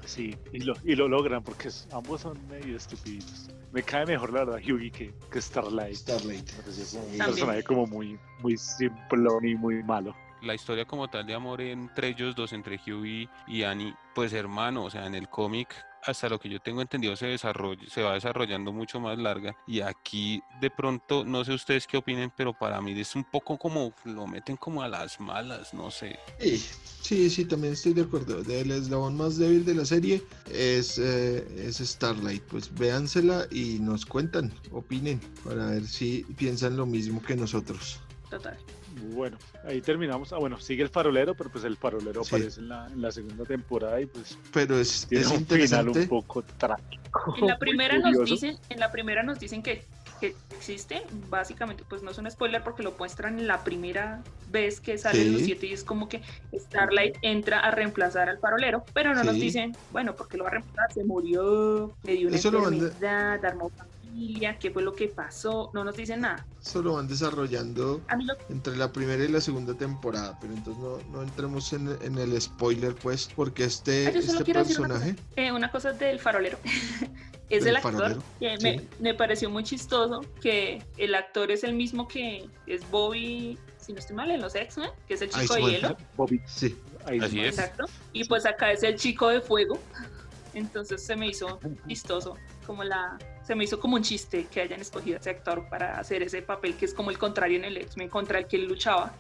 Sí, y lo, y lo logran porque es- ambos son medio estúpidos. Me cae mejor la verdad Hughie que, que Starlight. Starlight. Un También. personaje como muy, muy simplón y muy malo. La historia como tal de amor entre ellos dos, entre Huey y Annie, pues hermano, o sea, en el cómic hasta lo que yo tengo entendido se desarrolla, se va desarrollando mucho más larga y aquí de pronto no sé ustedes qué opinen, pero para mí es un poco como lo meten como a las malas, no sé. Sí, sí, sí, también estoy de acuerdo. El eslabón más débil de la serie es, eh, es Starlight. Pues véansela y nos cuentan, opinen, para ver si piensan lo mismo que nosotros. Total. Bueno, ahí terminamos. Ah, bueno, sigue el farolero, pero pues el farolero Sí. aparece en la, en la segunda temporada y pues Pero es, tiene es un final un poco trágico. En la primera nos dicen, en la primera nos dicen que, que existe, básicamente, pues no es un spoiler porque lo muestran en la primera vez que salen Sí. los siete y es como que Starlight entra a reemplazar al farolero, pero no nos dicen, bueno, porque lo va a reemplazar, se murió, le dio una Eso enfermedad, armó familia, qué fue lo que pasó, no nos dicen nada. Eso lo van desarrollando lo entre la primera y la segunda temporada, pero entonces no, no entremos en, en el spoiler, pues, porque este, Ah, yo solo este quiero decir una personaje, Eh, una cosa del farolero. es Del el actor farolero, que sí. me, me pareció muy chistoso que el actor es el mismo que es Bobby, si no estoy mal, en los X-Men, que es el chico de hielo. Bobby, sí, ahí Así es. Exacto. Y pues acá es el chico de fuego. Entonces se me hizo chistoso, como la, se me hizo como un chiste que hayan escogido a ese actor para hacer ese papel que es como el contrario en el X-Men contra el que él luchaba.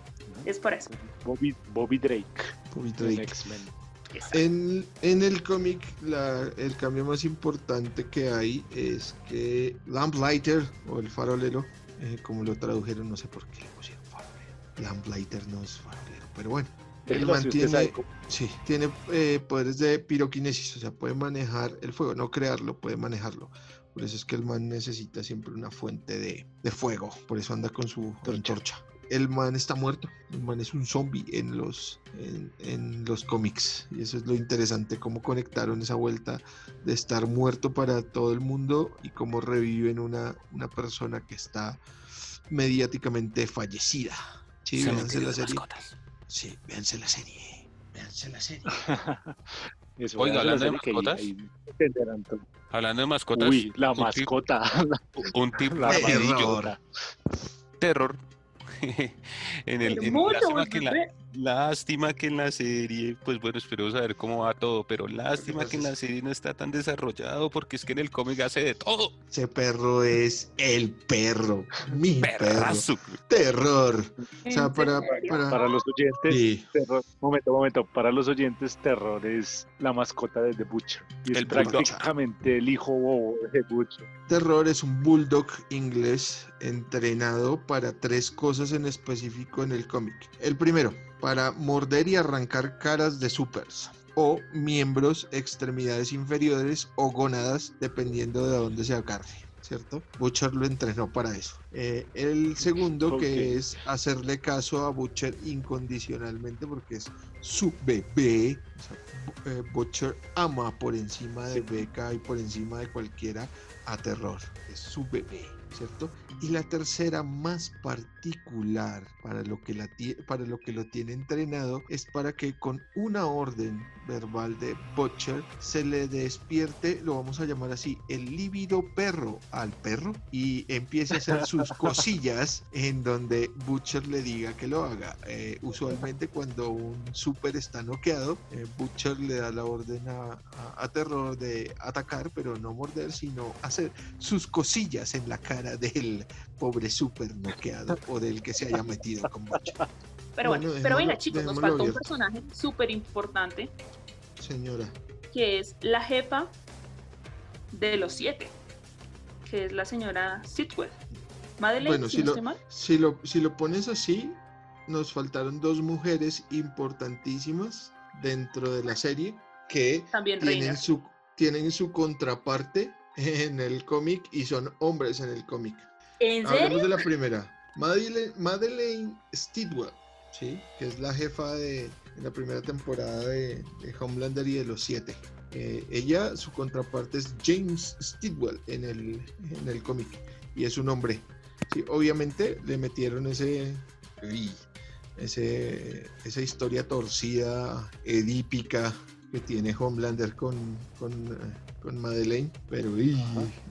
Es por eso. Bobby, Bobby Drake, Bobby en Drake. X-Men. En, en el cómic, el cambio más importante que hay es que Lamplighter, o el farolero, eh, como lo tradujeron, no sé por qué le pusieron farolero. Lamplighter no es farolero, pero bueno, El man tiene, cómo- sí, tiene eh, poderes de piroquinesis, o sea, puede manejar el fuego, no crearlo, puede manejarlo. Por eso es que el man necesita siempre una fuente de, de fuego, por eso anda con su antorcha. El man está muerto, el man es un zombie en los, en, en los cómics. Y eso es lo interesante, cómo conectaron esa vuelta de estar muerto para todo el mundo y cómo reviven una, una persona que está mediáticamente fallecida. Sí, véanse la serie. Sí, véanse la serie. Véanse la serie. Eso, Oiga, la hablando de ahí- mascotas. ahí. Hablando de mascotas. Uy, la un tip- mascota. Un tip La mascota. terror. en el, en- lástima, que en la. Lástima que en la serie, pues bueno, esperemos a ver cómo va todo, pero lástima que en la serie no está tan desarrollado porque es que en el cómic hace de todo. Ese perro es el perro. Mi perro. Terror. O sea, ¿En para, para, Para los oyentes, Sí. terror, momento, momento, para los oyentes, terror es la mascota de The Butcher. Y es El bulldog. prácticamente el hijo bobo de Butcher. Terror es un bulldog inglés entrenado para tres cosas en específico en el cómic. El primero, para morder y arrancar caras de supers o miembros, extremidades inferiores o gónadas, dependiendo de dónde se agarre. ¿Cierto? Butcher lo entrenó para eso. Eh, el segundo, que es hacerle caso a Butcher incondicionalmente, porque es su bebé. O sea, Bu- eh, Butcher ama por encima de Sí. Becca y por encima de cualquiera a terror. Es su bebé, ¿cierto? Y la tercera, más particular para lo que, la para lo, que lo tiene entrenado, es para que con una orden verbal de Butcher se le despierte, lo vamos a llamar así, el lívido perro al perro y empiece a hacer sus cosillas en donde Butcher le diga que lo haga. Eh, usualmente cuando un super está noqueado, eh, Butcher le da la orden a, a- a Terror de atacar, pero no morder, sino hacer sus cosillas en la cara del pobre super noqueado o del que se haya metido con Butcher. Pero bueno, Bueno, pero venga chicos, nos falta un personaje súper importante Señora, que es la jefa de los siete, que es la señora Sitwell. Madeleine, Bueno, si si no lo- mal. si lo, si lo pones así, nos faltaron dos mujeres importantísimas dentro de la serie que También tienen su, tienen su contraparte en el cómic y son hombres en el cómic. ¿En Hablemos serio? de la primera. Madeleine, Madeleine Stidwell, ¿sí? que es la jefa de, la primera temporada de, de Homelander y de los siete. Eh, ella, su contraparte es James Stidwell en el, en el cómic y es un hombre. Sí, obviamente le metieron ese, ese, esa historia torcida, edípica que tiene Homelander con, con, eh, con Madeleine, pero uy,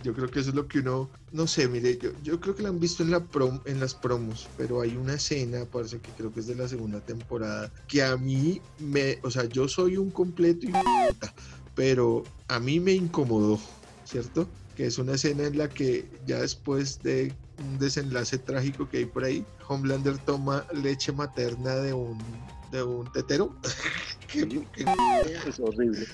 yo creo que eso es lo que uno, no sé, mire, yo, yo creo que la han visto en, la prom- en las promos, pero hay una escena, parece que creo que es de la segunda temporada, que a mí me, o sea, yo soy un completo idiota, pero a mí me incomodó, ¿cierto? Que es una escena en la que ya después de un desenlace trágico que hay por ahí, Homelander toma leche materna de un, de un tetero. Qué Es horrible.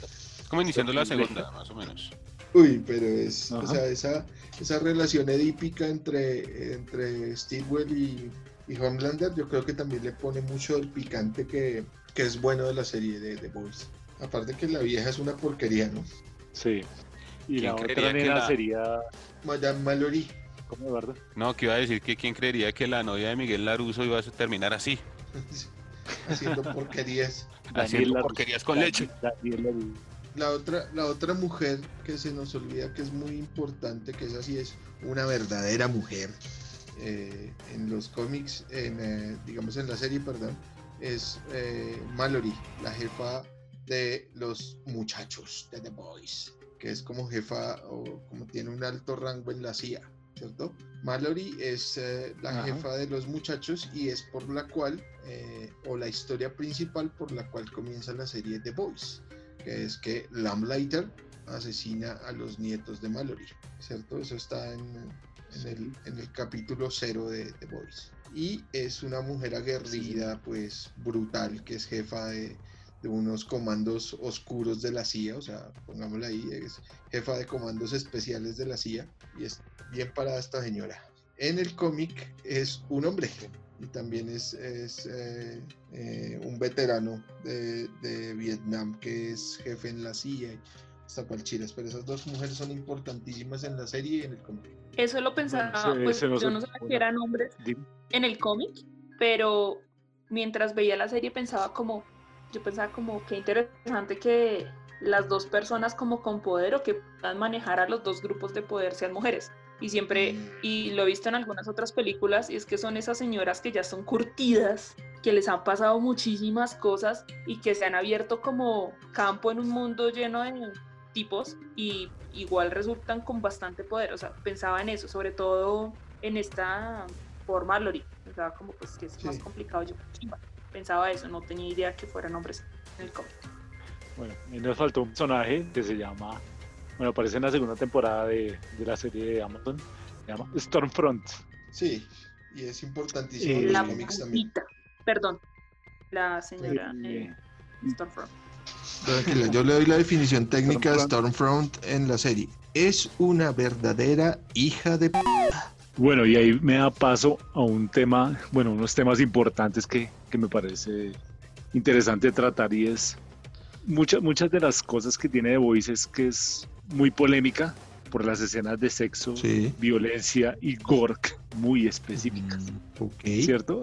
Como iniciando la segunda, más o menos. Uy, pero es, o sea, esa, esa relación edípica entre, entre Stewell y, y Homelander, yo creo que también le pone mucho el picante que, que es bueno de la serie de The Boys. Aparte que la vieja es una porquería, ¿no? Sí. Y ¿Quién la otra creería que nena la- sería. Madame Mallory. ¿Cómo, Eduardo? No, que iba a decir que quién creería que la novia de Miguel Laruso iba a terminar así, haciendo porquerías. haciendo porquerías con leche. La otra, la otra mujer que se nos olvida que es muy importante, que es así, es una verdadera mujer. eh, en los cómics, en, eh, digamos en la serie, perdón, es eh, Mallory, la jefa de los muchachos de The Boys, que es como jefa o como tiene un alto rango en la CIA, ¿cierto? Mallory es eh, la Ajá. jefa de los muchachos y es por la cual, eh, o la historia principal por la cual comienza la serie The Boys que es que Lamplighter asesina a los nietos de Mallory, ¿cierto? Eso está en, en el, en el capítulo cero de The Boys. Y es una mujer aguerrida, pues brutal, que es jefa de, de unos comandos oscuros de la CIA, o sea, pongámosla ahí, es jefa de comandos especiales de la CIA y es bien parada esta señora. En el cómic es un hombre y también es, es eh, eh, un veterano de, de Vietnam que es jefe en la CIA. Hasta Palchiras, pero esas dos mujeres son importantísimas en la serie y en el cómic. Eso lo pensaba, Bueno, pues ese no yo no sabía que eran hombres en el cómic, pero mientras veía la serie pensaba como, yo pensaba como qué interesante que las dos personas como con poder o que puedan manejar a los dos grupos de poder sean mujeres. Y siempre, y lo he visto en algunas otras películas, y es que son esas señoras que ya son curtidas, que les han pasado muchísimas cosas y que se han abierto como campo en un mundo lleno de tipos y igual resultan con bastante poder. O sea, pensaba en eso, sobre todo en esta por Mallory. Pensaba como pues que es más complicado. Yo pensaba eso, no tenía idea que fueran hombres en el cómic. Bueno, y nos faltó un personaje que se llama, bueno, aparece en la segunda temporada de, de la serie de Amazon, se llama Stormfront. Sí, y es importantísimo Eh, en La los cómics también. perdón, la señora Eh, eh, Stormfront. Tranquila, yo le doy la definición técnica de Stormfront. Stormfront en la serie. Es una verdadera hija de... p- Bueno, y ahí me da paso a un tema, bueno, unos temas importantes que, que me parece interesante tratar y es muchas muchas de las cosas que tiene The Voice es que es muy polémica por las escenas de sexo, Sí. violencia y gore muy específicas, Ok. ¿cierto?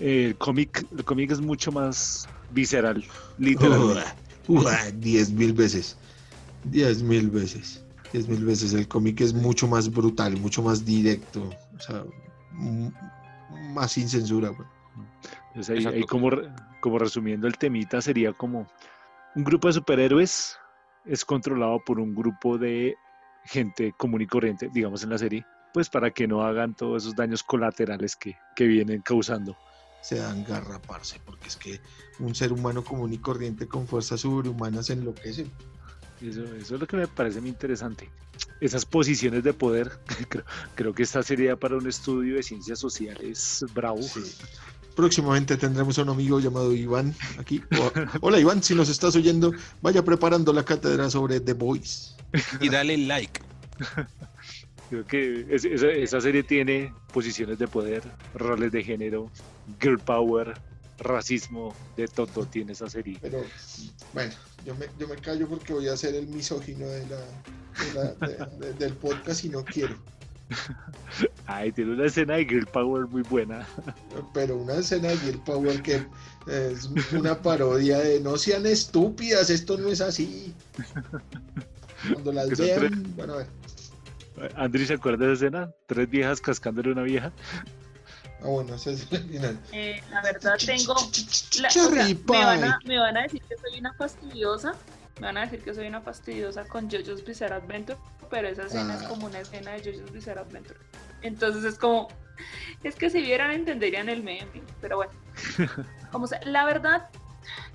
El cómic, el cómic es mucho más visceral, literalmente. Uah, uah, Diez mil veces. Diez mil veces. Diez mil veces. El cómic es mucho más brutal, mucho más directo. O sea, m- más sin censura. güey. Entonces, ahí, como, re- como resumiendo el temita, sería como un grupo de superhéroes es controlado por un grupo de gente común y corriente, digamos en la serie, pues para que no hagan todos esos daños colaterales que, que vienen causando. Se dan garraparse, porque es que un ser humano común y corriente con fuerzas sobrehumanas enloquece. Eso, eso es lo que me parece muy interesante. Esas posiciones de poder, creo, creo que esta sería para un estudio de ciencias sociales bravo. Sí. Próximamente tendremos a un amigo llamado Iván aquí. O- Hola Iván, si nos estás oyendo, vaya preparando la cátedra sobre The Voice. Y dale like. Creo que es- esa, esa serie tiene posiciones de poder, roles de género, girl power, racismo, de todo tiene esa serie. Pero bueno, yo me, yo me callo porque voy a ser el misógino de la, de la- de- de- del podcast y no quiero. Ay, tiene una escena de girl power muy buena. Pero una escena de Gear Power que es una parodia de no sean estúpidas, esto no es así. Cuando las vean, bueno, a ver. Andri, ¿se acuerda de esa escena? Tres viejas cascándole a una vieja. Ah, bueno, ese es el final. Eh, la verdad tengo... la- o sea, me, van a, me van a decir que soy una fastidiosa, me van a decir que soy una fastidiosa con JoJo's Bizarre Adventure, pero esa escena es Ah. como una escena de JoJo's Bizarre Adventure. Entonces es como... Es que si vieran entenderían el meme, pero bueno. Como sea, la verdad,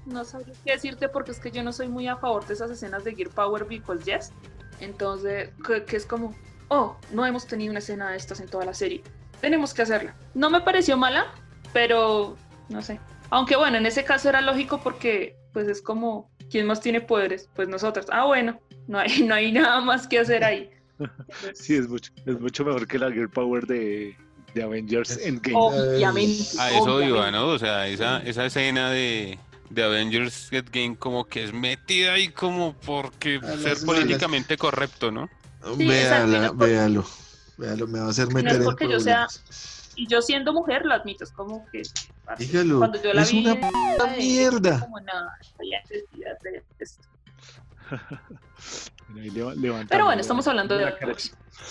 no sabría qué decirte porque es que yo no soy muy a favor de esas escenas de Gear Power because yes. Entonces, que, que es como, oh, no hemos tenido una escena de estas en toda la serie. Tenemos que hacerla. No me pareció mala, pero no sé. Aunque bueno, en ese caso era lógico porque pues es como, ¿quién más tiene poderes? Pues nosotros. Ah, bueno, no hay, no hay nada más que hacer ahí. Entonces, Sí, es mucho, es mucho mejor que la girl power de, de Avengers Endgame. Obviamente. A eso obviamente. iba, ¿no? O sea, esa, esa escena de, de Avengers Endgame como que es metida ahí como porque A ser las políticamente correcto, ¿no? Sí, Véala, no- véalo. Véalo, me va a hacer No meter es en porque yo sea, y yo siendo mujer lo admito, es como que Dígalo, cuando yo la es vi una en la de- mierda. como nada, había necesidad de esto. Pero bueno, estamos hablando de.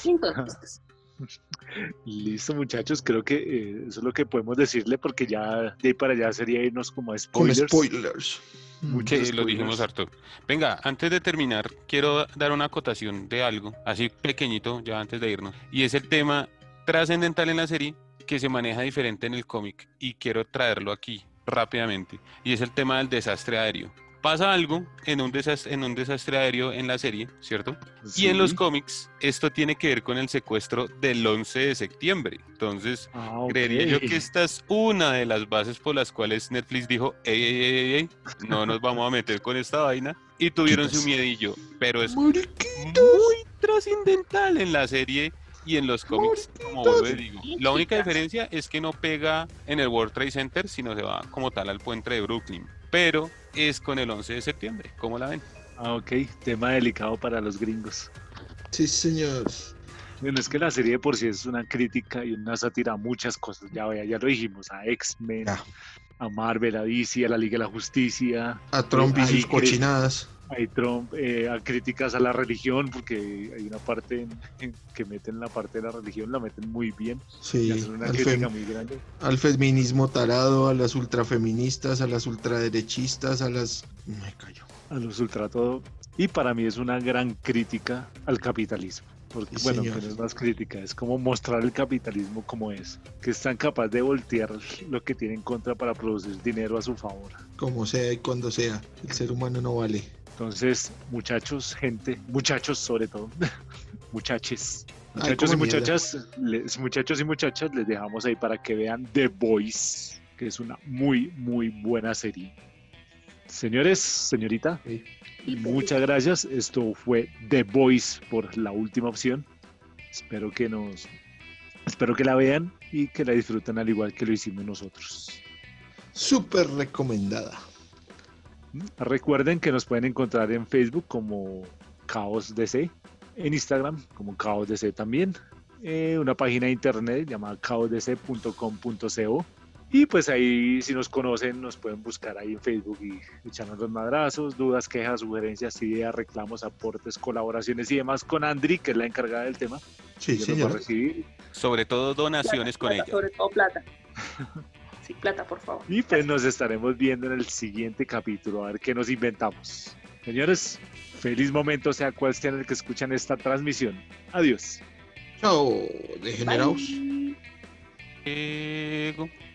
Entonces, Listo, muchachos, creo que eh, eso es lo que podemos decirle porque ya de ahí para allá sería irnos como a Con spoilers. spoilers. Muchos Sí, lo dijimos spoilers. harto. Venga, antes de terminar, quiero dar una acotación de algo, así pequeñito, ya antes de irnos. Y es el tema trascendental en la serie que se maneja diferente en el cómic y quiero traerlo aquí rápidamente. Y es el tema del desastre aéreo. Pasa algo en un desastre, en un desastre aéreo en la serie, ¿cierto? Y en los Sí. cómics esto tiene que ver con el secuestro del 11 de septiembre. Entonces, Ah, ok. Creería yo que esta es una de las bases por las cuales Netflix dijo, ey, ey, ey, ey, ey, no nos vamos a meter con esta vaina. Y tuvieron su miedillo, pero es Mariquita. muy trascendental en la serie y en los cómics, como y digo, la única diferencia es que no pega en el World Trade Center, sino se va como tal al puente de Brooklyn. Pero es con el 11 de septiembre, ¿cómo la ven? Ah, ok, tema delicado para los gringos. Sí, señor. Bueno, es que la serie de por sí es una crítica y una sátira a muchas cosas. Ya, vea, ya lo dijimos, a X-Men, a Marvel, a DC, a la Liga de la Justicia. A Trump y sus cochinadas. Hay Trump, eh, a críticas a la religión, porque hay una parte en- en que meten la parte de la religión, la meten muy bien. y Sí, hacen una al, crítica muy grande. al feminismo tarado, a las ultrafeministas, a las ultraderechistas, a las... Me callo. a los ultra todo. Y para mí es una gran crítica al capitalismo. Porque, Sí, bueno, no es más crítica, es como mostrar el capitalismo como es, que es tan capaz de voltear lo que tiene en contra para producir dinero a su favor. Como sea y cuando sea. El ser humano no vale. Entonces, muchachos, gente, muchachos sobre todo, muchaches, Ay, muchachos y como mierda. muchachas, les, muchachos y muchachas, les dejamos ahí para que vean The Voice, que es una muy, muy buena serie. Señores, señorita, Sí. muchas gracias. Esto fue The Voice por la última opción. Espero que nos, espero que la vean y que la disfruten al igual que lo hicimos nosotros. Súper recomendada. Recuerden que nos pueden encontrar en Facebook como Caos DC, en Instagram como Caos DC también, eh, una página de internet llamada caosdc.com.co y pues ahí si nos conocen nos pueden buscar ahí en Facebook y echarnos los madrazos, dudas, quejas, sugerencias, ideas, reclamos, aportes, colaboraciones y demás con Andri, que es la encargada del tema. Sí, recibir. Sobre todo donaciones con Plata, ella. Sobre todo plata. Sí, plata, por favor. Y pues nos estaremos viendo en el siguiente capítulo a ver qué nos inventamos. Señores, feliz momento sea cual sea en el que escuchan esta transmisión. Adiós. Chao, degenerados. Bye.